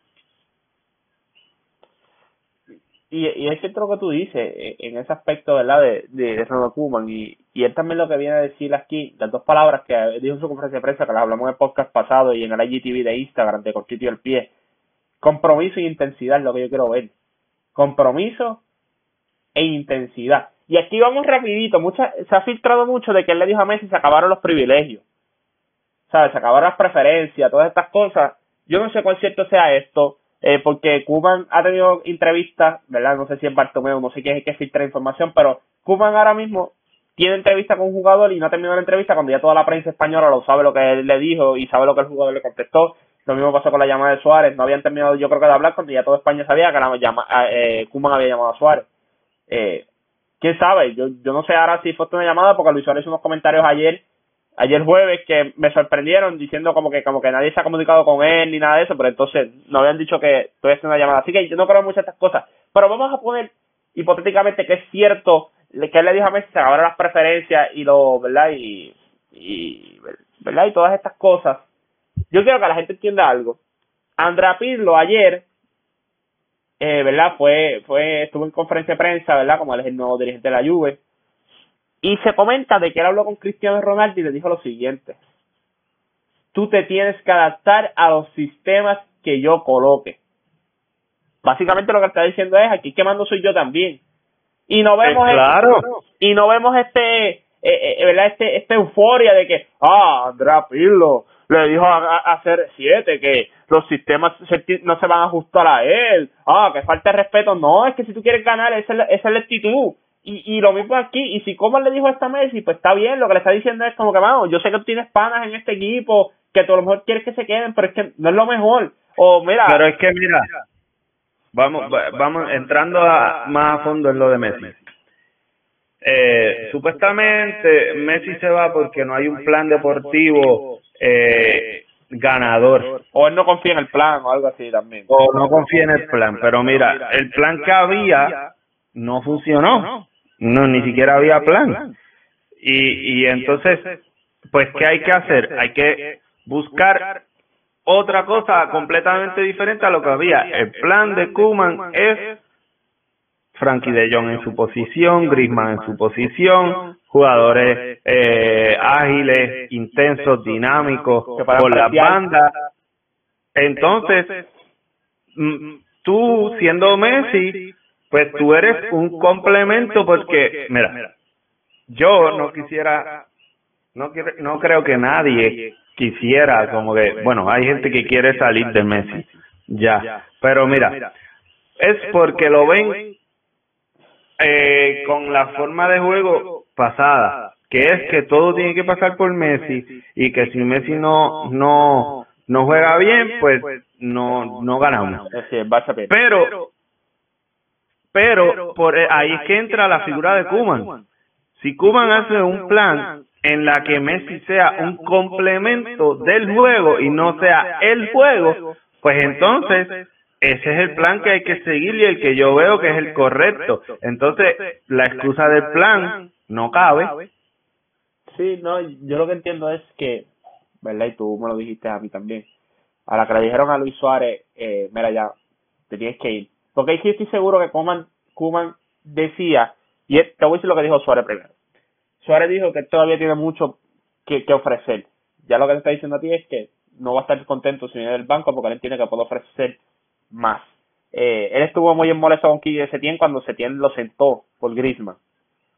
Y, y es cierto lo que tú dices e, en ese aspecto, ¿verdad? De, de, Ronald Koeman. Y, y él también lo que viene a decir aquí, las dos palabras que dijo en su conferencia de prensa, que las hablamos en el podcast pasado y en el IGTV de Instagram, de Cortito y el Pie. Compromiso e intensidad es lo que yo quiero ver. Compromiso e intensidad. Y aquí vamos rapidito. Mucha, se ha filtrado mucho de que él le dijo a Messi se acabaron los privilegios. ¿Sabes? Se acabaron las preferencias, todas estas cosas. Yo no sé cuán cierto sea esto, eh, porque Cuban ha tenido entrevistas, ¿verdad? No sé si es Bartomeu, no sé quién es el que filtra información, pero Cuban ahora mismo tiene entrevista con un jugador y no ha terminado la entrevista cuando ya toda la prensa española lo sabe lo que él le dijo y sabe lo que el jugador le contestó. Lo mismo pasó con la llamada de Suárez. No habían terminado, yo creo que de hablar cuando ya toda España sabía que la llama, eh, había llamado a Suárez. Eh, ¿Quién sabe? Yo, yo no sé ahora si fue una llamada porque Luis Suárez hizo unos comentarios ayer ayer jueves que me sorprendieron diciendo como que como que nadie se ha comunicado con él ni nada de eso, pero entonces no habían dicho que estoy haciendo una llamada. Así que yo no creo mucho estas cosas. Pero vamos a poner hipotéticamente que es cierto que él le dijo a Messi acabaron las preferencias y lo, ¿verdad? Y, y, ¿verdad? Y todas estas cosas. Yo quiero que la gente entienda algo. Andrea Pirlo ayer eh, ¿verdad? Fue, fue, estuvo en conferencia de prensa, ¿verdad? Como él es el nuevo dirigente de la Juve. Y se comenta de que él habló con Cristiano Ronaldo y le dijo lo siguiente. Tú te tienes que adaptar a los sistemas que yo coloque. Básicamente lo que está diciendo es, aquí que mando soy yo también. Y no vemos, claro. y no vemos este, eh, eh, ¿verdad? Este, esta euforia de que, ah, Andrea Pirlo le dijo a, a, CR7 que los sistemas no se van a ajustar a él, ah, que falta de respeto. No, es que si tú quieres ganar, esa es la, actitud. Y, y lo mismo aquí, y si como le dijo a esta Messi, pues está bien, lo que le está diciendo es como que, vamos, yo sé que tú tienes panas en este equipo, que tú a lo mejor quieres que se queden, pero es que no es lo mejor. O mira. Pero es que mira, vamos, vamos entrando a, más a fondo en lo de Messi. Eh, supuestamente Messi se va porque no hay un plan deportivo eh, ganador. O él no confía en el plan o algo así también. O no confía en el plan. Pero mira, el plan que había no funcionó. No, ni siquiera había plan. Y, y entonces, pues, ¿qué hay que hacer? Hay que buscar otra cosa completamente diferente a lo que había. El plan de Kuman es Frankie de Jong en su posición, Griezmann en su posición, jugadores eh, ágiles, intensos, dinámicos, por la banda. Entonces, mm, tú siendo Messi, pues tú eres un complemento porque, mira, yo no quisiera, no, no creo que nadie quisiera como que, bueno, hay gente que quiere salir de Messi, ya, pero mira, es porque lo ven eh, con la forma de juego pasada, que es que todo tiene que pasar por Messi y que si Messi no no no juega bien, pues no no ganamos. Pero pero por ahí es que entra la figura de Kuman. Si Kuman hace un plan en la que Messi sea un complemento del juego y no sea el juego, pues entonces ese es el plan que hay que seguir y el que yo veo que es el correcto. Entonces, la excusa del plan no cabe. Sí, no, yo lo que entiendo es que, ¿verdad? Y tú me lo dijiste a mí también. A la que le dijeron a Luis Suárez, eh, mira ya, te tienes que ir. Porque sí estoy seguro que Kuman, Kuman decía, y te voy a decir lo que dijo Suárez primero. Suárez dijo que todavía tiene mucho que, que ofrecer. Ya lo que te está diciendo a ti es que no va a estar contento si viene del banco porque él tiene que poder ofrecer más. Eh, él estuvo muy en molesto con Kiki Setién cuando Setién lo sentó por Griezmann.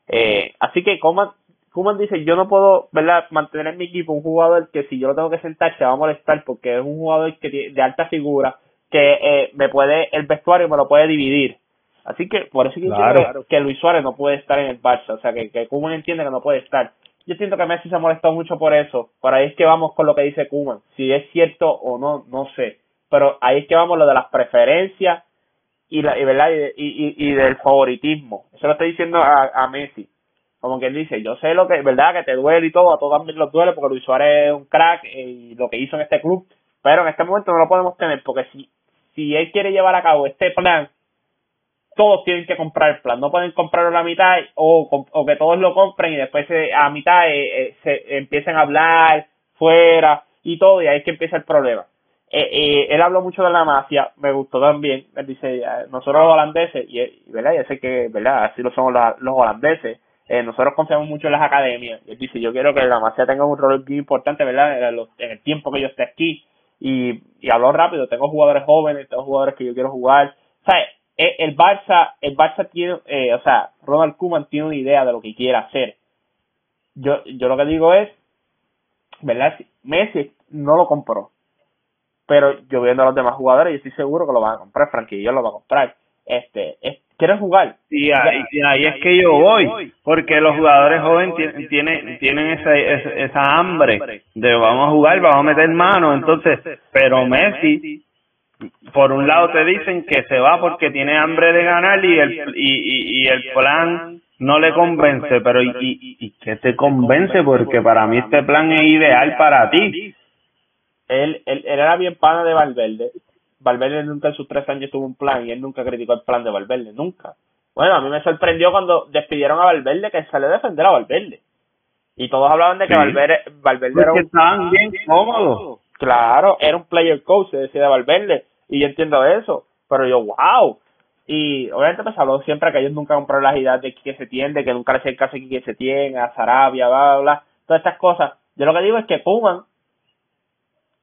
Eh, así que Kuman, Kuman dice, yo no puedo ¿verdad? mantener en mi equipo un jugador que si yo lo tengo que sentar se va a molestar porque es un jugador que de alta figura que eh, me puede, el vestuario me lo puede dividir. Así que por eso que, que Luis Suárez no puede estar en el Barça, o sea que, que entiende que no puede estar. Yo siento que Messi se ha molestado mucho por eso. Por ahí es que vamos con lo que dice Kuman. Si es cierto o no, no sé pero ahí es que vamos lo de las preferencias y, la, y, ¿verdad? Y, y, del favoritismo. Eso lo estoy diciendo a, a Messi. Como quien dice, yo sé lo que, ¿verdad? Que te duele y todo, a todos los duele porque Luis Suárez es un crack y lo que hizo en este club, pero en este momento no lo podemos tener porque si, si él quiere llevar a cabo este plan, todos tienen que comprar el plan, no pueden comprarlo a la mitad o, o que todos lo compren y después a mitad eh, eh, se empiecen a hablar fuera y todo y ahí es que empieza el problema. Eh, eh, él habló mucho de la mafia, me gustó también. Él dice, nosotros los holandeses, y, ¿verdad? ya sé que, ¿verdad? Así lo somos los holandeses. Nosotros confiamos mucho en las academias. él dice, yo quiero que la mafia tenga un rol muy importante, ¿verdad? En, el tiempo que yo esté aquí. Y, y rápido, tengo jugadores jóvenes, tengo jugadores que yo quiero jugar. O eh, el Barça, el Barça tiene, o sea, Ronald Koeman tiene una idea de lo que quiere hacer. Yo, yo lo que digo es, ¿verdad? Messi no lo compró pero yo viendo a los demás jugadores y estoy seguro que lo van a comprar, Franquillo lo va a comprar. Este, es, ¿quieres jugar? Y ahí, ahí es que yo voy, porque los jugadores jóvenes tienen, tienen esa, esa, hambre de vamos a jugar, vamos a meter mano, entonces, pero Messi, por un lado te dicen que se va porque tiene hambre de ganar y el, y, y, el plan no le convence, pero ¿y, y, y qué te convence? Porque para mí este plan es ideal para ti. él, él, era bien pana de Valverde. Valverde nunca en sus tres años tuvo un plan y él nunca criticó el plan de Valverde, nunca. Bueno, a mí me sorprendió cuando despidieron a Valverde que salió a defender a Valverde. Y todos hablaban de que Valverde, Valverde era un... bien cómodos. Claro, era un player coach, se decía de Valverde. Y yo entiendo eso. Pero yo, wow. y obviamente pues habló siempre que ellos nunca compraron las ideas de que se tiende, que nunca le hacían caso que se tiene, a Sarabia, bla, bla, bla, todas estas cosas. Yo lo que digo es que Puman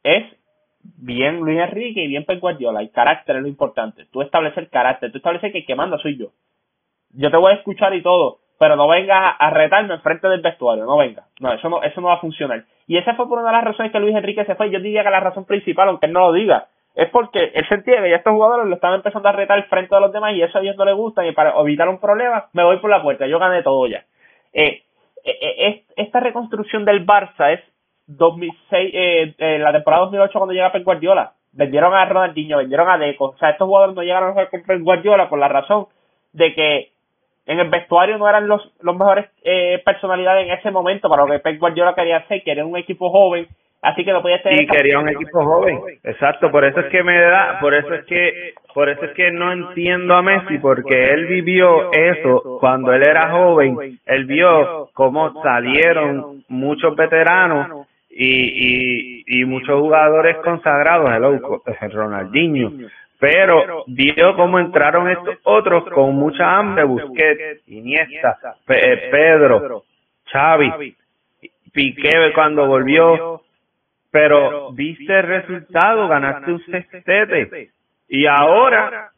es bien Luis Enrique y bien Pep Guardiola. Y carácter es lo importante. Tú establecer carácter, tú establecer que el que manda soy yo. Yo te voy a escuchar y todo, pero no vengas a retarme enfrente del vestuario, no venga. No, eso no, eso no va a funcionar. Y esa fue por una de las razones que Luis Enrique se fue. Yo diría que la razón principal, aunque él no lo diga, es porque él se entiende y estos jugadores lo están empezando a retar frente de los demás y eso a ellos no les gusta y para evitar un problema me voy por la puerta, yo gané todo ya. Eh, eh, eh esta reconstrucción del Barça es 2006, eh, eh, la temporada 2008 cuando llega Pep Guardiola. Vendieron a Ronaldinho, vendieron a Deco. O sea, estos jugadores no llegaron a jugar con Pep Guardiola por la razón de que en el vestuario no eran los, los mejores eh, personalidades en ese momento para lo que Pep Guardiola quería hacer, quería un equipo joven, así que no podía ser y quería un equipo joven exacto por eso es que me da por eso es que por eso es que no entiendo a Messi porque él vivió eso cuando él era joven él vio cómo salieron muchos veteranos y, y, y muchos jugadores consagrados, el Ronaldinho, pero vio cómo entraron estos otros con mucha hambre, Busquets, Iniesta, eh, Pedro, Xavi, Piqué cuando volvió, pero viste el resultado, ganaste un sextete, y ahora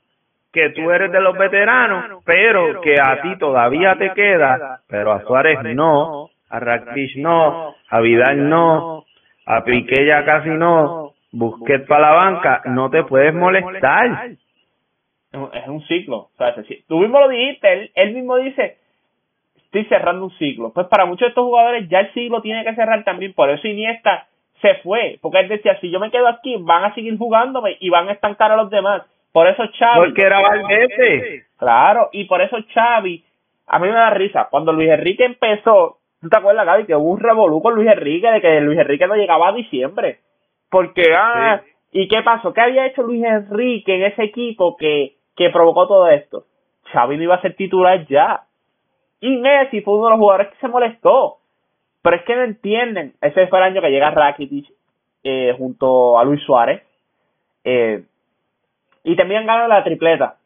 que tú eres de los veteranos, pero que a ti todavía te queda, pero a Suárez no, a Rakitic no, a Vidal no, a Piqué ya casi no, Busquets para la banca, no te puedes molestar. Es un ciclo. Tú mismo lo dijiste, él, mismo dice, estoy cerrando un ciclo. Pues para muchos de estos jugadores ya el ciclo tiene que cerrar también, por eso Iniesta se fue, porque él decía, si yo me quedo aquí, van a seguir jugándome y van a estancar a los demás. Por eso Xavi... Porque era. Claro, y por eso Xavi, a mí me da risa, cuando Luis Enrique empezó, ¿Tú te acuerdas, Gaby, que hubo un revolú con Luis Enrique de que Luis Enrique no llegaba a diciembre? Porque, ah, ¿y qué pasó? ¿Qué había hecho Luis Enrique en ese equipo que, que provocó todo esto? Xavi no iba a ser titular ya. Y Messi fue uno de los jugadores que se molestó. Pero es que no entienden. Ese fue el año que llega Rakitic eh, junto a Luis Suárez. Eh, y también ganó la tripleta.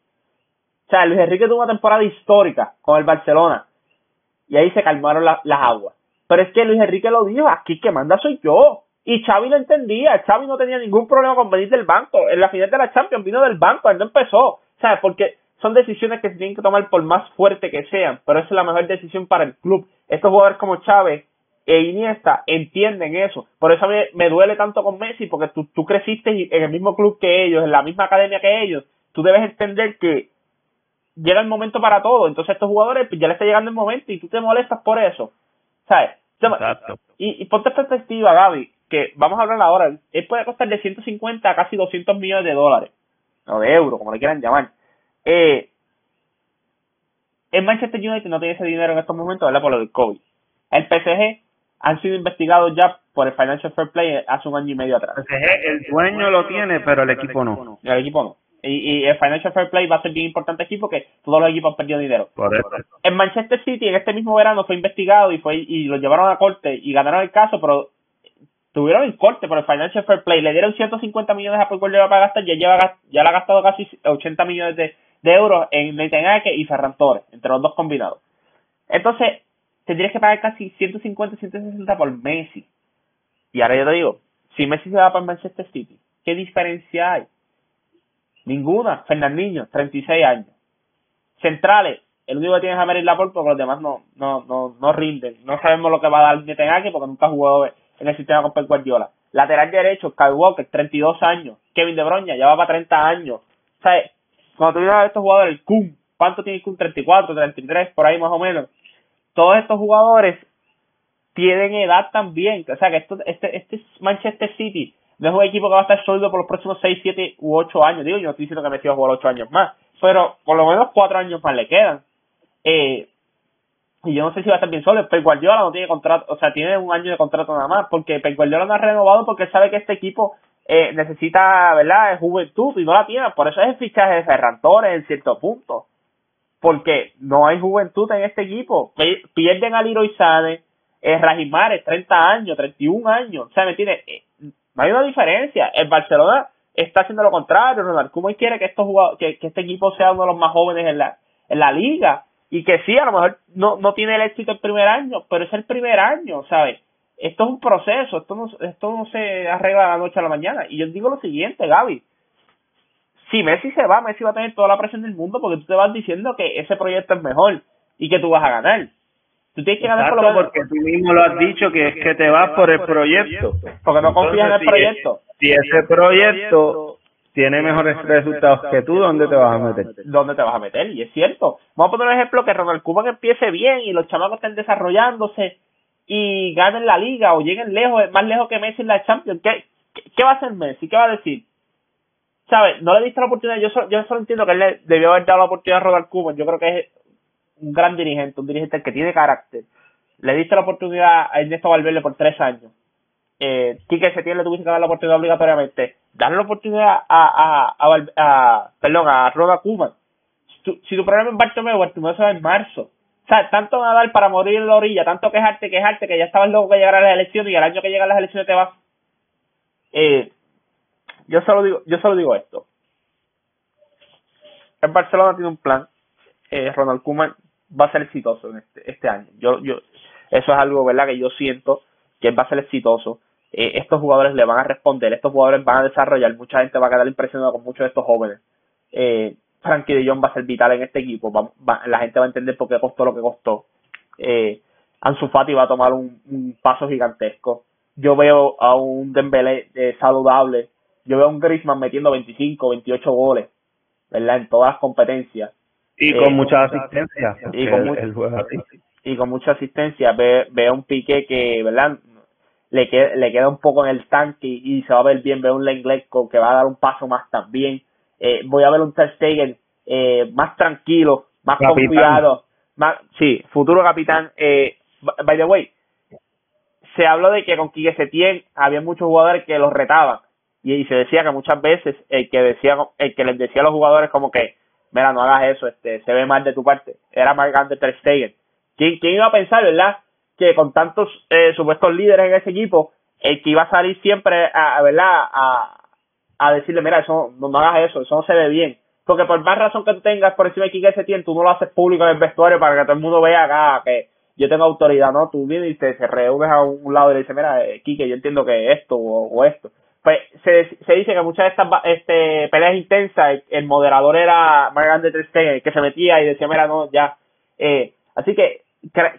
O sea, Luis Enrique tuvo una temporada histórica con el Barcelona y ahí se calmaron las aguas. Pero es que Luis Enrique lo dijo, aquí que manda soy yo. Y Xavi lo entendía, Xavi no tenía ningún problema con venir del banco. En la final de la Champions vino del banco, él no empezó. ¿Sabes? Porque son decisiones que se tienen que tomar por más fuerte que sean, pero esa es la mejor decisión para el club. Estos jugadores como Chávez e Iniesta entienden eso. Por eso me duele tanto con Messi, porque tú, tú creciste en el mismo club que ellos, en la misma academia que ellos. Tú debes entender que llega el momento para todo. Entonces estos jugadores pues, ya le está llegando el momento y tú te molestas por eso. ¿Sabes? Y, y ponte perspectiva, Gaby, que vamos a hablar ahora. Él puede costar de 150 a casi 200 millones de dólares. O de euros, como le quieran llamar. Eh, el Manchester United no tiene ese dinero en estos momentos, ¿verdad? Por lo del COVID. El PSG han sido investigados ya por el Financial Fair Play hace un año y medio atrás. El dueño lo tiene, pero el equipo no. El equipo no. Y, el Financial Fair Play va a ser bien importante aquí porque todos los equipos han perdido dinero. En Manchester City, en este mismo verano, fue investigado y fue y lo llevaron a corte y ganaron el caso, pero tuvieron el corte por el Financial Fair Play. Le dieron 150 millones a Pep Guardiola para gastar, ya, lleva, ya le ha gastado casi 80 millones de, euros en Netanyahu y Ferran Torres, entre los dos combinados. Entonces, tendrías que pagar casi 150, 160 por Messi. Y ahora yo te digo, si Messi se va para Manchester City, ¿qué diferencia hay? Ninguna. Fernandinho, 36 años. Centrales, el único que tiene es a Laporte porque los demás no, no, no, no rinden. No sabemos lo que va a dar Netanyahu porque nunca ha jugado en el sistema con Pep Guardiola. Lateral derecho, Kyle Walker, 32 años. Kevin De Bruyne, ya va para 30 años. O sea, cuando tú miras a estos jugadores, el Kun, ¿cuánto tiene Kun? 34, 33, por ahí más o menos. Todos estos jugadores tienen edad también. O sea, que esto, este, este Manchester City no es un equipo que va a estar sólido por los próximos 6, 7 u 8 años. Digo, yo no estoy diciendo que Messi va a jugar 8 años más, pero por lo menos 4 años más le quedan. Eh, y yo no sé si va a estar bien solo. Pep Guardiola no tiene contrato, o sea, tiene un año de contrato nada más, porque Pep Guardiola no ha renovado porque sabe que este equipo eh, necesita, ¿verdad?, juventud y no la tiene. Por eso es el fichaje de Ferran Torres en cierto punto. Porque no hay juventud en este equipo. Pierden a Leroy Sane, eh, Rajimares, 30 años, 31 años. O sea, ¿me entiendes? Eh, hay una diferencia. El Barcelona está haciendo lo contrario. Ronald Koeman quiere que, estos que, que este equipo sea uno de los más jóvenes en la, en la liga y que sí, a lo mejor no, no tiene el éxito el primer año, pero es el primer año, ¿sabes? Esto es un proceso, esto no, esto no se arregla de la noche a la mañana. Y yo digo lo siguiente, Gaby. Si Messi se va, Messi va a tener toda la presión del mundo porque tú te vas diciendo que ese proyecto es mejor y que tú vas a ganar. Tú tienes que ganar por lo porque tú mismo lo has dicho que es que te vas por el proyecto. Porque no confías en el proyecto. Si ese proyecto tiene mejores resultados que tú, ¿dónde te vas a meter? ¿Dónde te vas a meter? Y es cierto. Vamos a poner un ejemplo que Ronald Koeman empiece bien y los chamacos estén desarrollándose y ganen la liga o lleguen lejos, más lejos que Messi en la Champions. ¿Qué, qué, va a hacer Messi? ¿Qué va a decir? ¿Sabes? No le diste la oportunidad. Yo, solo, yo solo entiendo que él le debió haber dado la oportunidad a Ronald Koeman. Yo creo que es un gran dirigente, un dirigente que tiene carácter. Le diste la oportunidad a Ernesto Valverde por tres años. Eh, Quique Setién le tuviste que dar la oportunidad obligatoriamente. Darle la oportunidad a, a, a, a perdón, a Ronald Koeman. Si tu, problema es Bartomeu, Bartomeu se va en marzo. O sea, tanto nadar para morir en la orilla, tanto quejarte, quejarte, que ya estabas loco que a las elecciones y el año que llegan las elecciones te vas. Eh, yo solo digo, yo solo digo esto. En Barcelona tiene un plan. Eh, Ronald Koeman va a ser exitoso en este, este año. Yo, yo, eso es algo, ¿verdad? Que yo siento que va a ser exitoso. Eh, estos jugadores le van a responder, estos jugadores van a desarrollar, mucha gente va a quedar impresionada con muchos de estos jóvenes. Eh, Frankie de Jong va a ser vital en este equipo, la gente va a entender por qué costó lo que costó. Eh, Ansu Fati va a tomar un, paso gigantesco. Yo veo a un Dembélé eh, saludable, yo veo a un Griezmann metiendo 25, 28 goles, ¿verdad? En todas las competencias. Y con mucha asistencia. Y con, y con mucha asistencia. Ve, ve un Pique que, ¿verdad? Le queda, le queda un poco en el tanque y, se va a ver bien. Ve un Lenglet que va a dar un paso más también. Eh, voy a ver un Ter Stegen eh, más tranquilo, más confiado. Más, sí, futuro capitán. Eh, by the way, se habló de que con Quique Setién había muchos jugadores que los retaban. Y, se decía que muchas veces el que decía el que les decía a los jugadores como que mira, no hagas eso, este, se ve mal de tu parte. Era más grande Ter Stegen. ¿Quién, ¿Quién iba a pensar, verdad? Que con tantos eh, supuestos líderes en ese equipo, el que iba a salir siempre, a, ¿verdad? A, a decirle, mira, eso no, hagas eso, eso no se ve bien. Porque por más razón que tú tengas por encima de Kike Setién, tú no lo haces público en el vestuario para que todo el mundo vea acá que yo tengo autoridad, ¿no? Tú vienes y te se reúnes a un lado y le dices, mira, eh, Kike, yo entiendo que esto o esto pues se, se dice que muchas de estas este, peleas intensas, el, moderador era grande el que se metía y decía, mira, no, ya. Eh, así que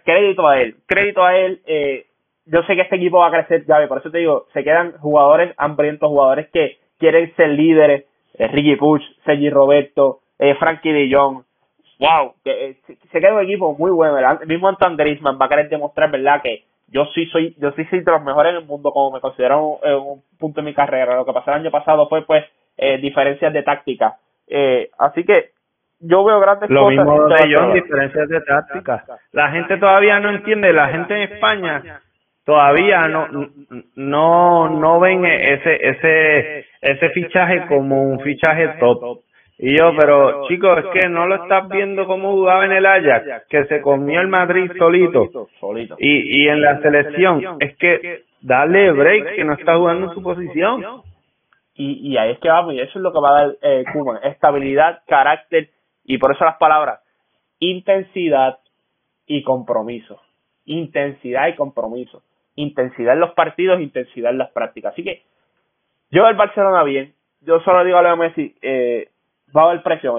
crédito a él, crédito a él. Eh, yo sé que este equipo va a crecer, ya por eso te digo, se quedan jugadores hambrientos, jugadores que quieren ser líderes. Eh, Ricky Puch, Sergi Roberto, eh, Frankie de Jong. Wow, que, eh, se queda un equipo muy bueno. El mismo Antoine Griezmann va a querer demostrar, ¿verdad? Que yo sí soy, yo sí soy de los mejores en el mundo, como me considero en un, punto de mi carrera. Lo que pasó el año pasado fue, pues, eh, diferencias de táctica. Eh, así que yo veo grandes Lo mismo de ellos, diferencias de táctica. La gente todavía no entiende, la gente en España todavía no no no ven ese ese ese fichaje como un fichaje top y yo, pero chicos, es que no lo estás viendo como jugaba en el Ajax, que se comió el Madrid solito. Y, y en la selección, es que dale break, que no está jugando en su posición. Y, y ahí es que vamos, y eso es lo que va a dar eh, estabilidad, carácter, y por eso las palabras, intensidad y compromiso. Intensidad y compromiso. Intensidad en los partidos, intensidad en las prácticas. Así que yo el Barcelona bien, yo solo digo a Leo Messi, eh, va a haber presión,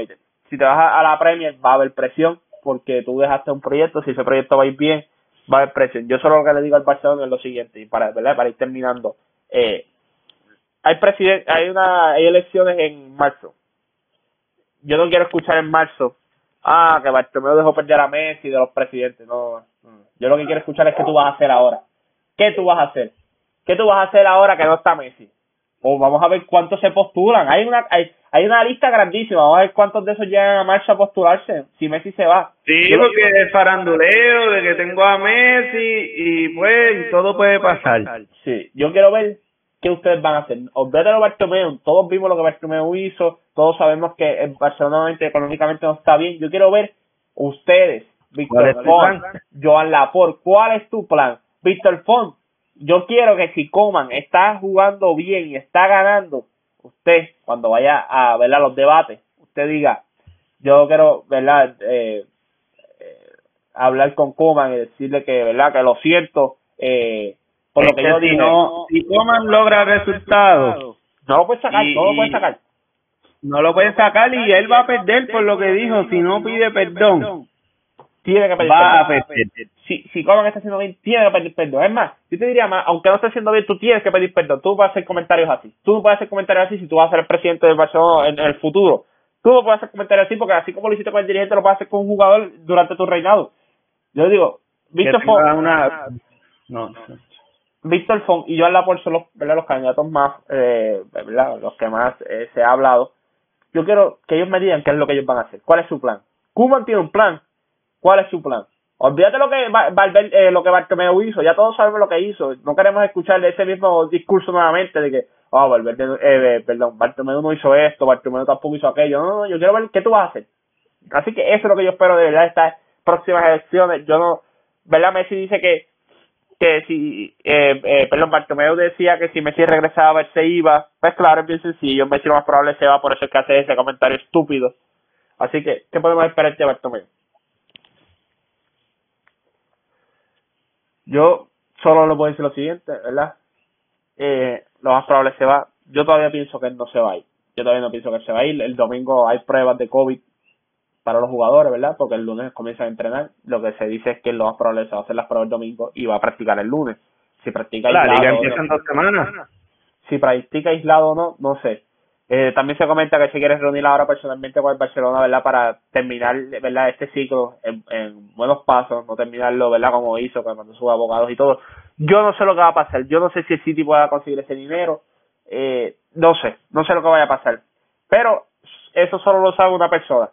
Si te vas a, la Premier, va a haber presión, porque tú dejaste un proyecto, si ese proyecto va a ir bien, va a haber presión. Yo solo lo que le digo al Barcelona es lo siguiente, y para, ¿verdad? para ir terminando, eh, hay presidente, hay una, hay elecciones en marzo. Yo no quiero escuchar en marzo, ah, que Bartomeu dejó perder a Messi de los presidentes, no. Yo lo que quiero escuchar es qué tú vas a hacer ahora. ¿Qué tú vas a hacer? ¿Qué tú vas a hacer ahora que no está Messi? O vamos a ver cuántos se postulan. Hay una, hay, hay una lista grandísima. Vamos a ver cuántos de esos llegan a marcha a postularse. Si Messi se va. Sí, porque es faranduleo de que tengo a Messi y pues todo puede pasar. Sí, yo quiero ver qué ustedes van a hacer. Olvídate de Bartomeu. Todos vimos lo que Bartomeu hizo. Todos sabemos que el Barcelona económicamente no está bien. Yo quiero ver ustedes, Víctor Font, Joan Laporte, ¿cuál es tu plan? Víctor Font, yo quiero que si Coman está jugando bien y está ganando, usted, cuando vaya a ver los debates, usted diga, yo quiero, ¿verdad? Eh, eh, hablar con Kuman y decirle que, ¿verdad? Que lo siento, eh, por lo que, yo si No, si Kuman logra resultados, no lo puede sacar, no lo puede sacar. No lo puede sacar y él va a perder por lo que dijo, si no pide perdón. Tiene que pedir va perdón. a perder. Si, si Kuman está haciendo bien, tiene que pedir perdón. Es más, yo te diría más, aunque no esté haciendo bien, tú tienes que pedir perdón. Tú puedes hacer comentarios así. Tú no puedes hacer comentarios así si tú vas a ser el presidente del Barcelona en el futuro Tú no puedes hacer comentarios así porque así como lo hiciste con el dirigente, lo puedes hacer con un jugador durante tu reinado. Yo digo, Víctor Font, una... no, Víctor Font y Joan Laporte son los, ¿verdad? los candidatos más, eh, ¿verdad? los que más eh, se ha hablado. Yo quiero que ellos me digan qué es lo que ellos van a hacer. ¿Cuál es su plan? Cuban tiene un plan. ¿Cuál es su plan? Olvídate lo que eh, lo que Bartomeu hizo, ya todos sabemos lo que hizo. No queremos escuchar ese mismo discurso nuevamente de que oh, Valverde, eh, eh, perdón, Bartomeu no hizo esto, Bartomeu tampoco hizo aquello. No, no, yo quiero ver qué tú vas a hacer. Así que eso es lo que yo espero de verdad estas próximas elecciones. Yo no, ¿verdad? Messi dice que, que si, eh, eh, perdón, Bartomeu decía que si Messi regresaba, él se iba. Pues claro, es bien sencillo, Messi lo más probable se va, por eso es que hace ese comentario estúpido. Así que, ¿qué podemos esperar de Bartomeu? Yo solo le puedo decir lo siguiente, ¿verdad? eh, lo más probable se va. Yo todavía pienso que él no se va a ir. Yo todavía no pienso que se va a ir. El domingo hay pruebas de COVID para los jugadores, ¿verdad? Porque el lunes comienzan a entrenar. Lo que se dice es que lo más probable se va a hacer las pruebas el domingo y va a practicar el lunes. Si practica la liga empieza en dos semanas. Si practica aislado o no, no sé. Eh, también se comenta que se quiere reunir ahora personalmente con el Barcelona, ¿verdad? Para terminar, ¿verdad? Este ciclo en, en buenos pasos, no terminarlo, ¿verdad? Como hizo, con sus abogados y todo. Yo no sé lo que va a pasar. Yo no sé si el City pueda conseguir ese dinero. Eh, no sé, no sé lo que vaya a pasar. Pero eso solo lo sabe una persona.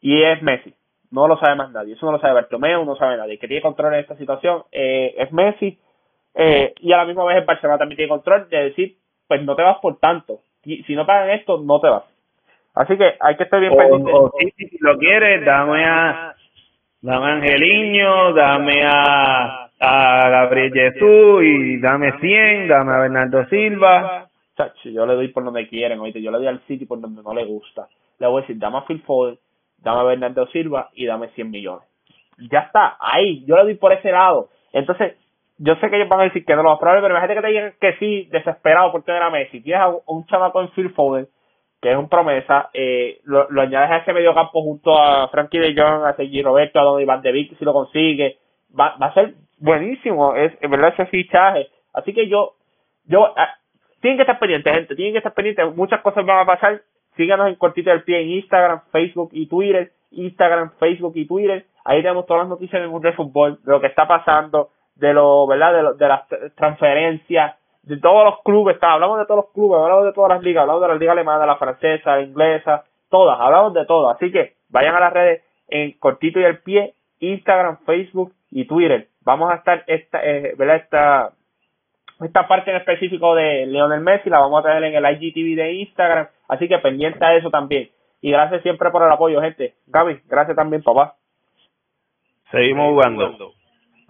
Y es Messi. No lo sabe más nadie. Eso no lo sabe Bartomeu, no sabe nadie. Que tiene control en esta situación eh, es Messi. Eh, y a la misma vez el Barcelona también tiene control de decir, pues no te vas por tanto. Y si no pagan esto, no te vas. Así que hay que estar bien pendiente. si lo quieres, dame a, dame a Angeliño, dame a a Gabriel Jesús y dame 100, dame a Bernardo Silva. Chacho, yo le doy por donde quieren, oíste, yo le doy al City por donde no le gusta. Le voy a decir, dame a Phil Foden, dame a Bernardo Silva y dame 100 millones. Ya está, ahí, yo le doy por ese lado. Entonces, yo sé que ellos van a decir que no lo más probable, pero imagínate que te digan que sí, desesperado por tener a Messi. Tienes a un chamaco en Phil Foden, que es un promesa, eh, lo, añades a ese medio campo junto a Frankie de Jong, a Sergi Roberto, a Don Iván de Vic, si lo consigue, va, va a ser buenísimo, es en verdad ese fichaje. Así que yo, yo, ah, tienen que estar pendientes, gente, tienen que estar pendientes, muchas cosas van a pasar. Síganos en Cortito del Pie en Instagram, Facebook y Twitter. Instagram, Facebook y Twitter. Ahí tenemos todas las noticias del mundo del fútbol, de lo que está pasando, de lo, ¿verdad? De, lo, de las transferencias, de todos los clubes. hablamos de todos los clubes, hablamos de todas las ligas, hablamos de la liga alemana, la francesa, la inglesa, todas, hablamos de todo. Así que vayan a las redes en Cortito y el Pie, Instagram, Facebook y Twitter vamos a estar esta, eh, ¿verdad? Esta, esta parte en específico de Leonel Messi la vamos a tener en el IGTV de Instagram, así que pendiente a eso también. Y gracias siempre por el apoyo, gente. Gaby, gracias también, papá. Seguimos jugando.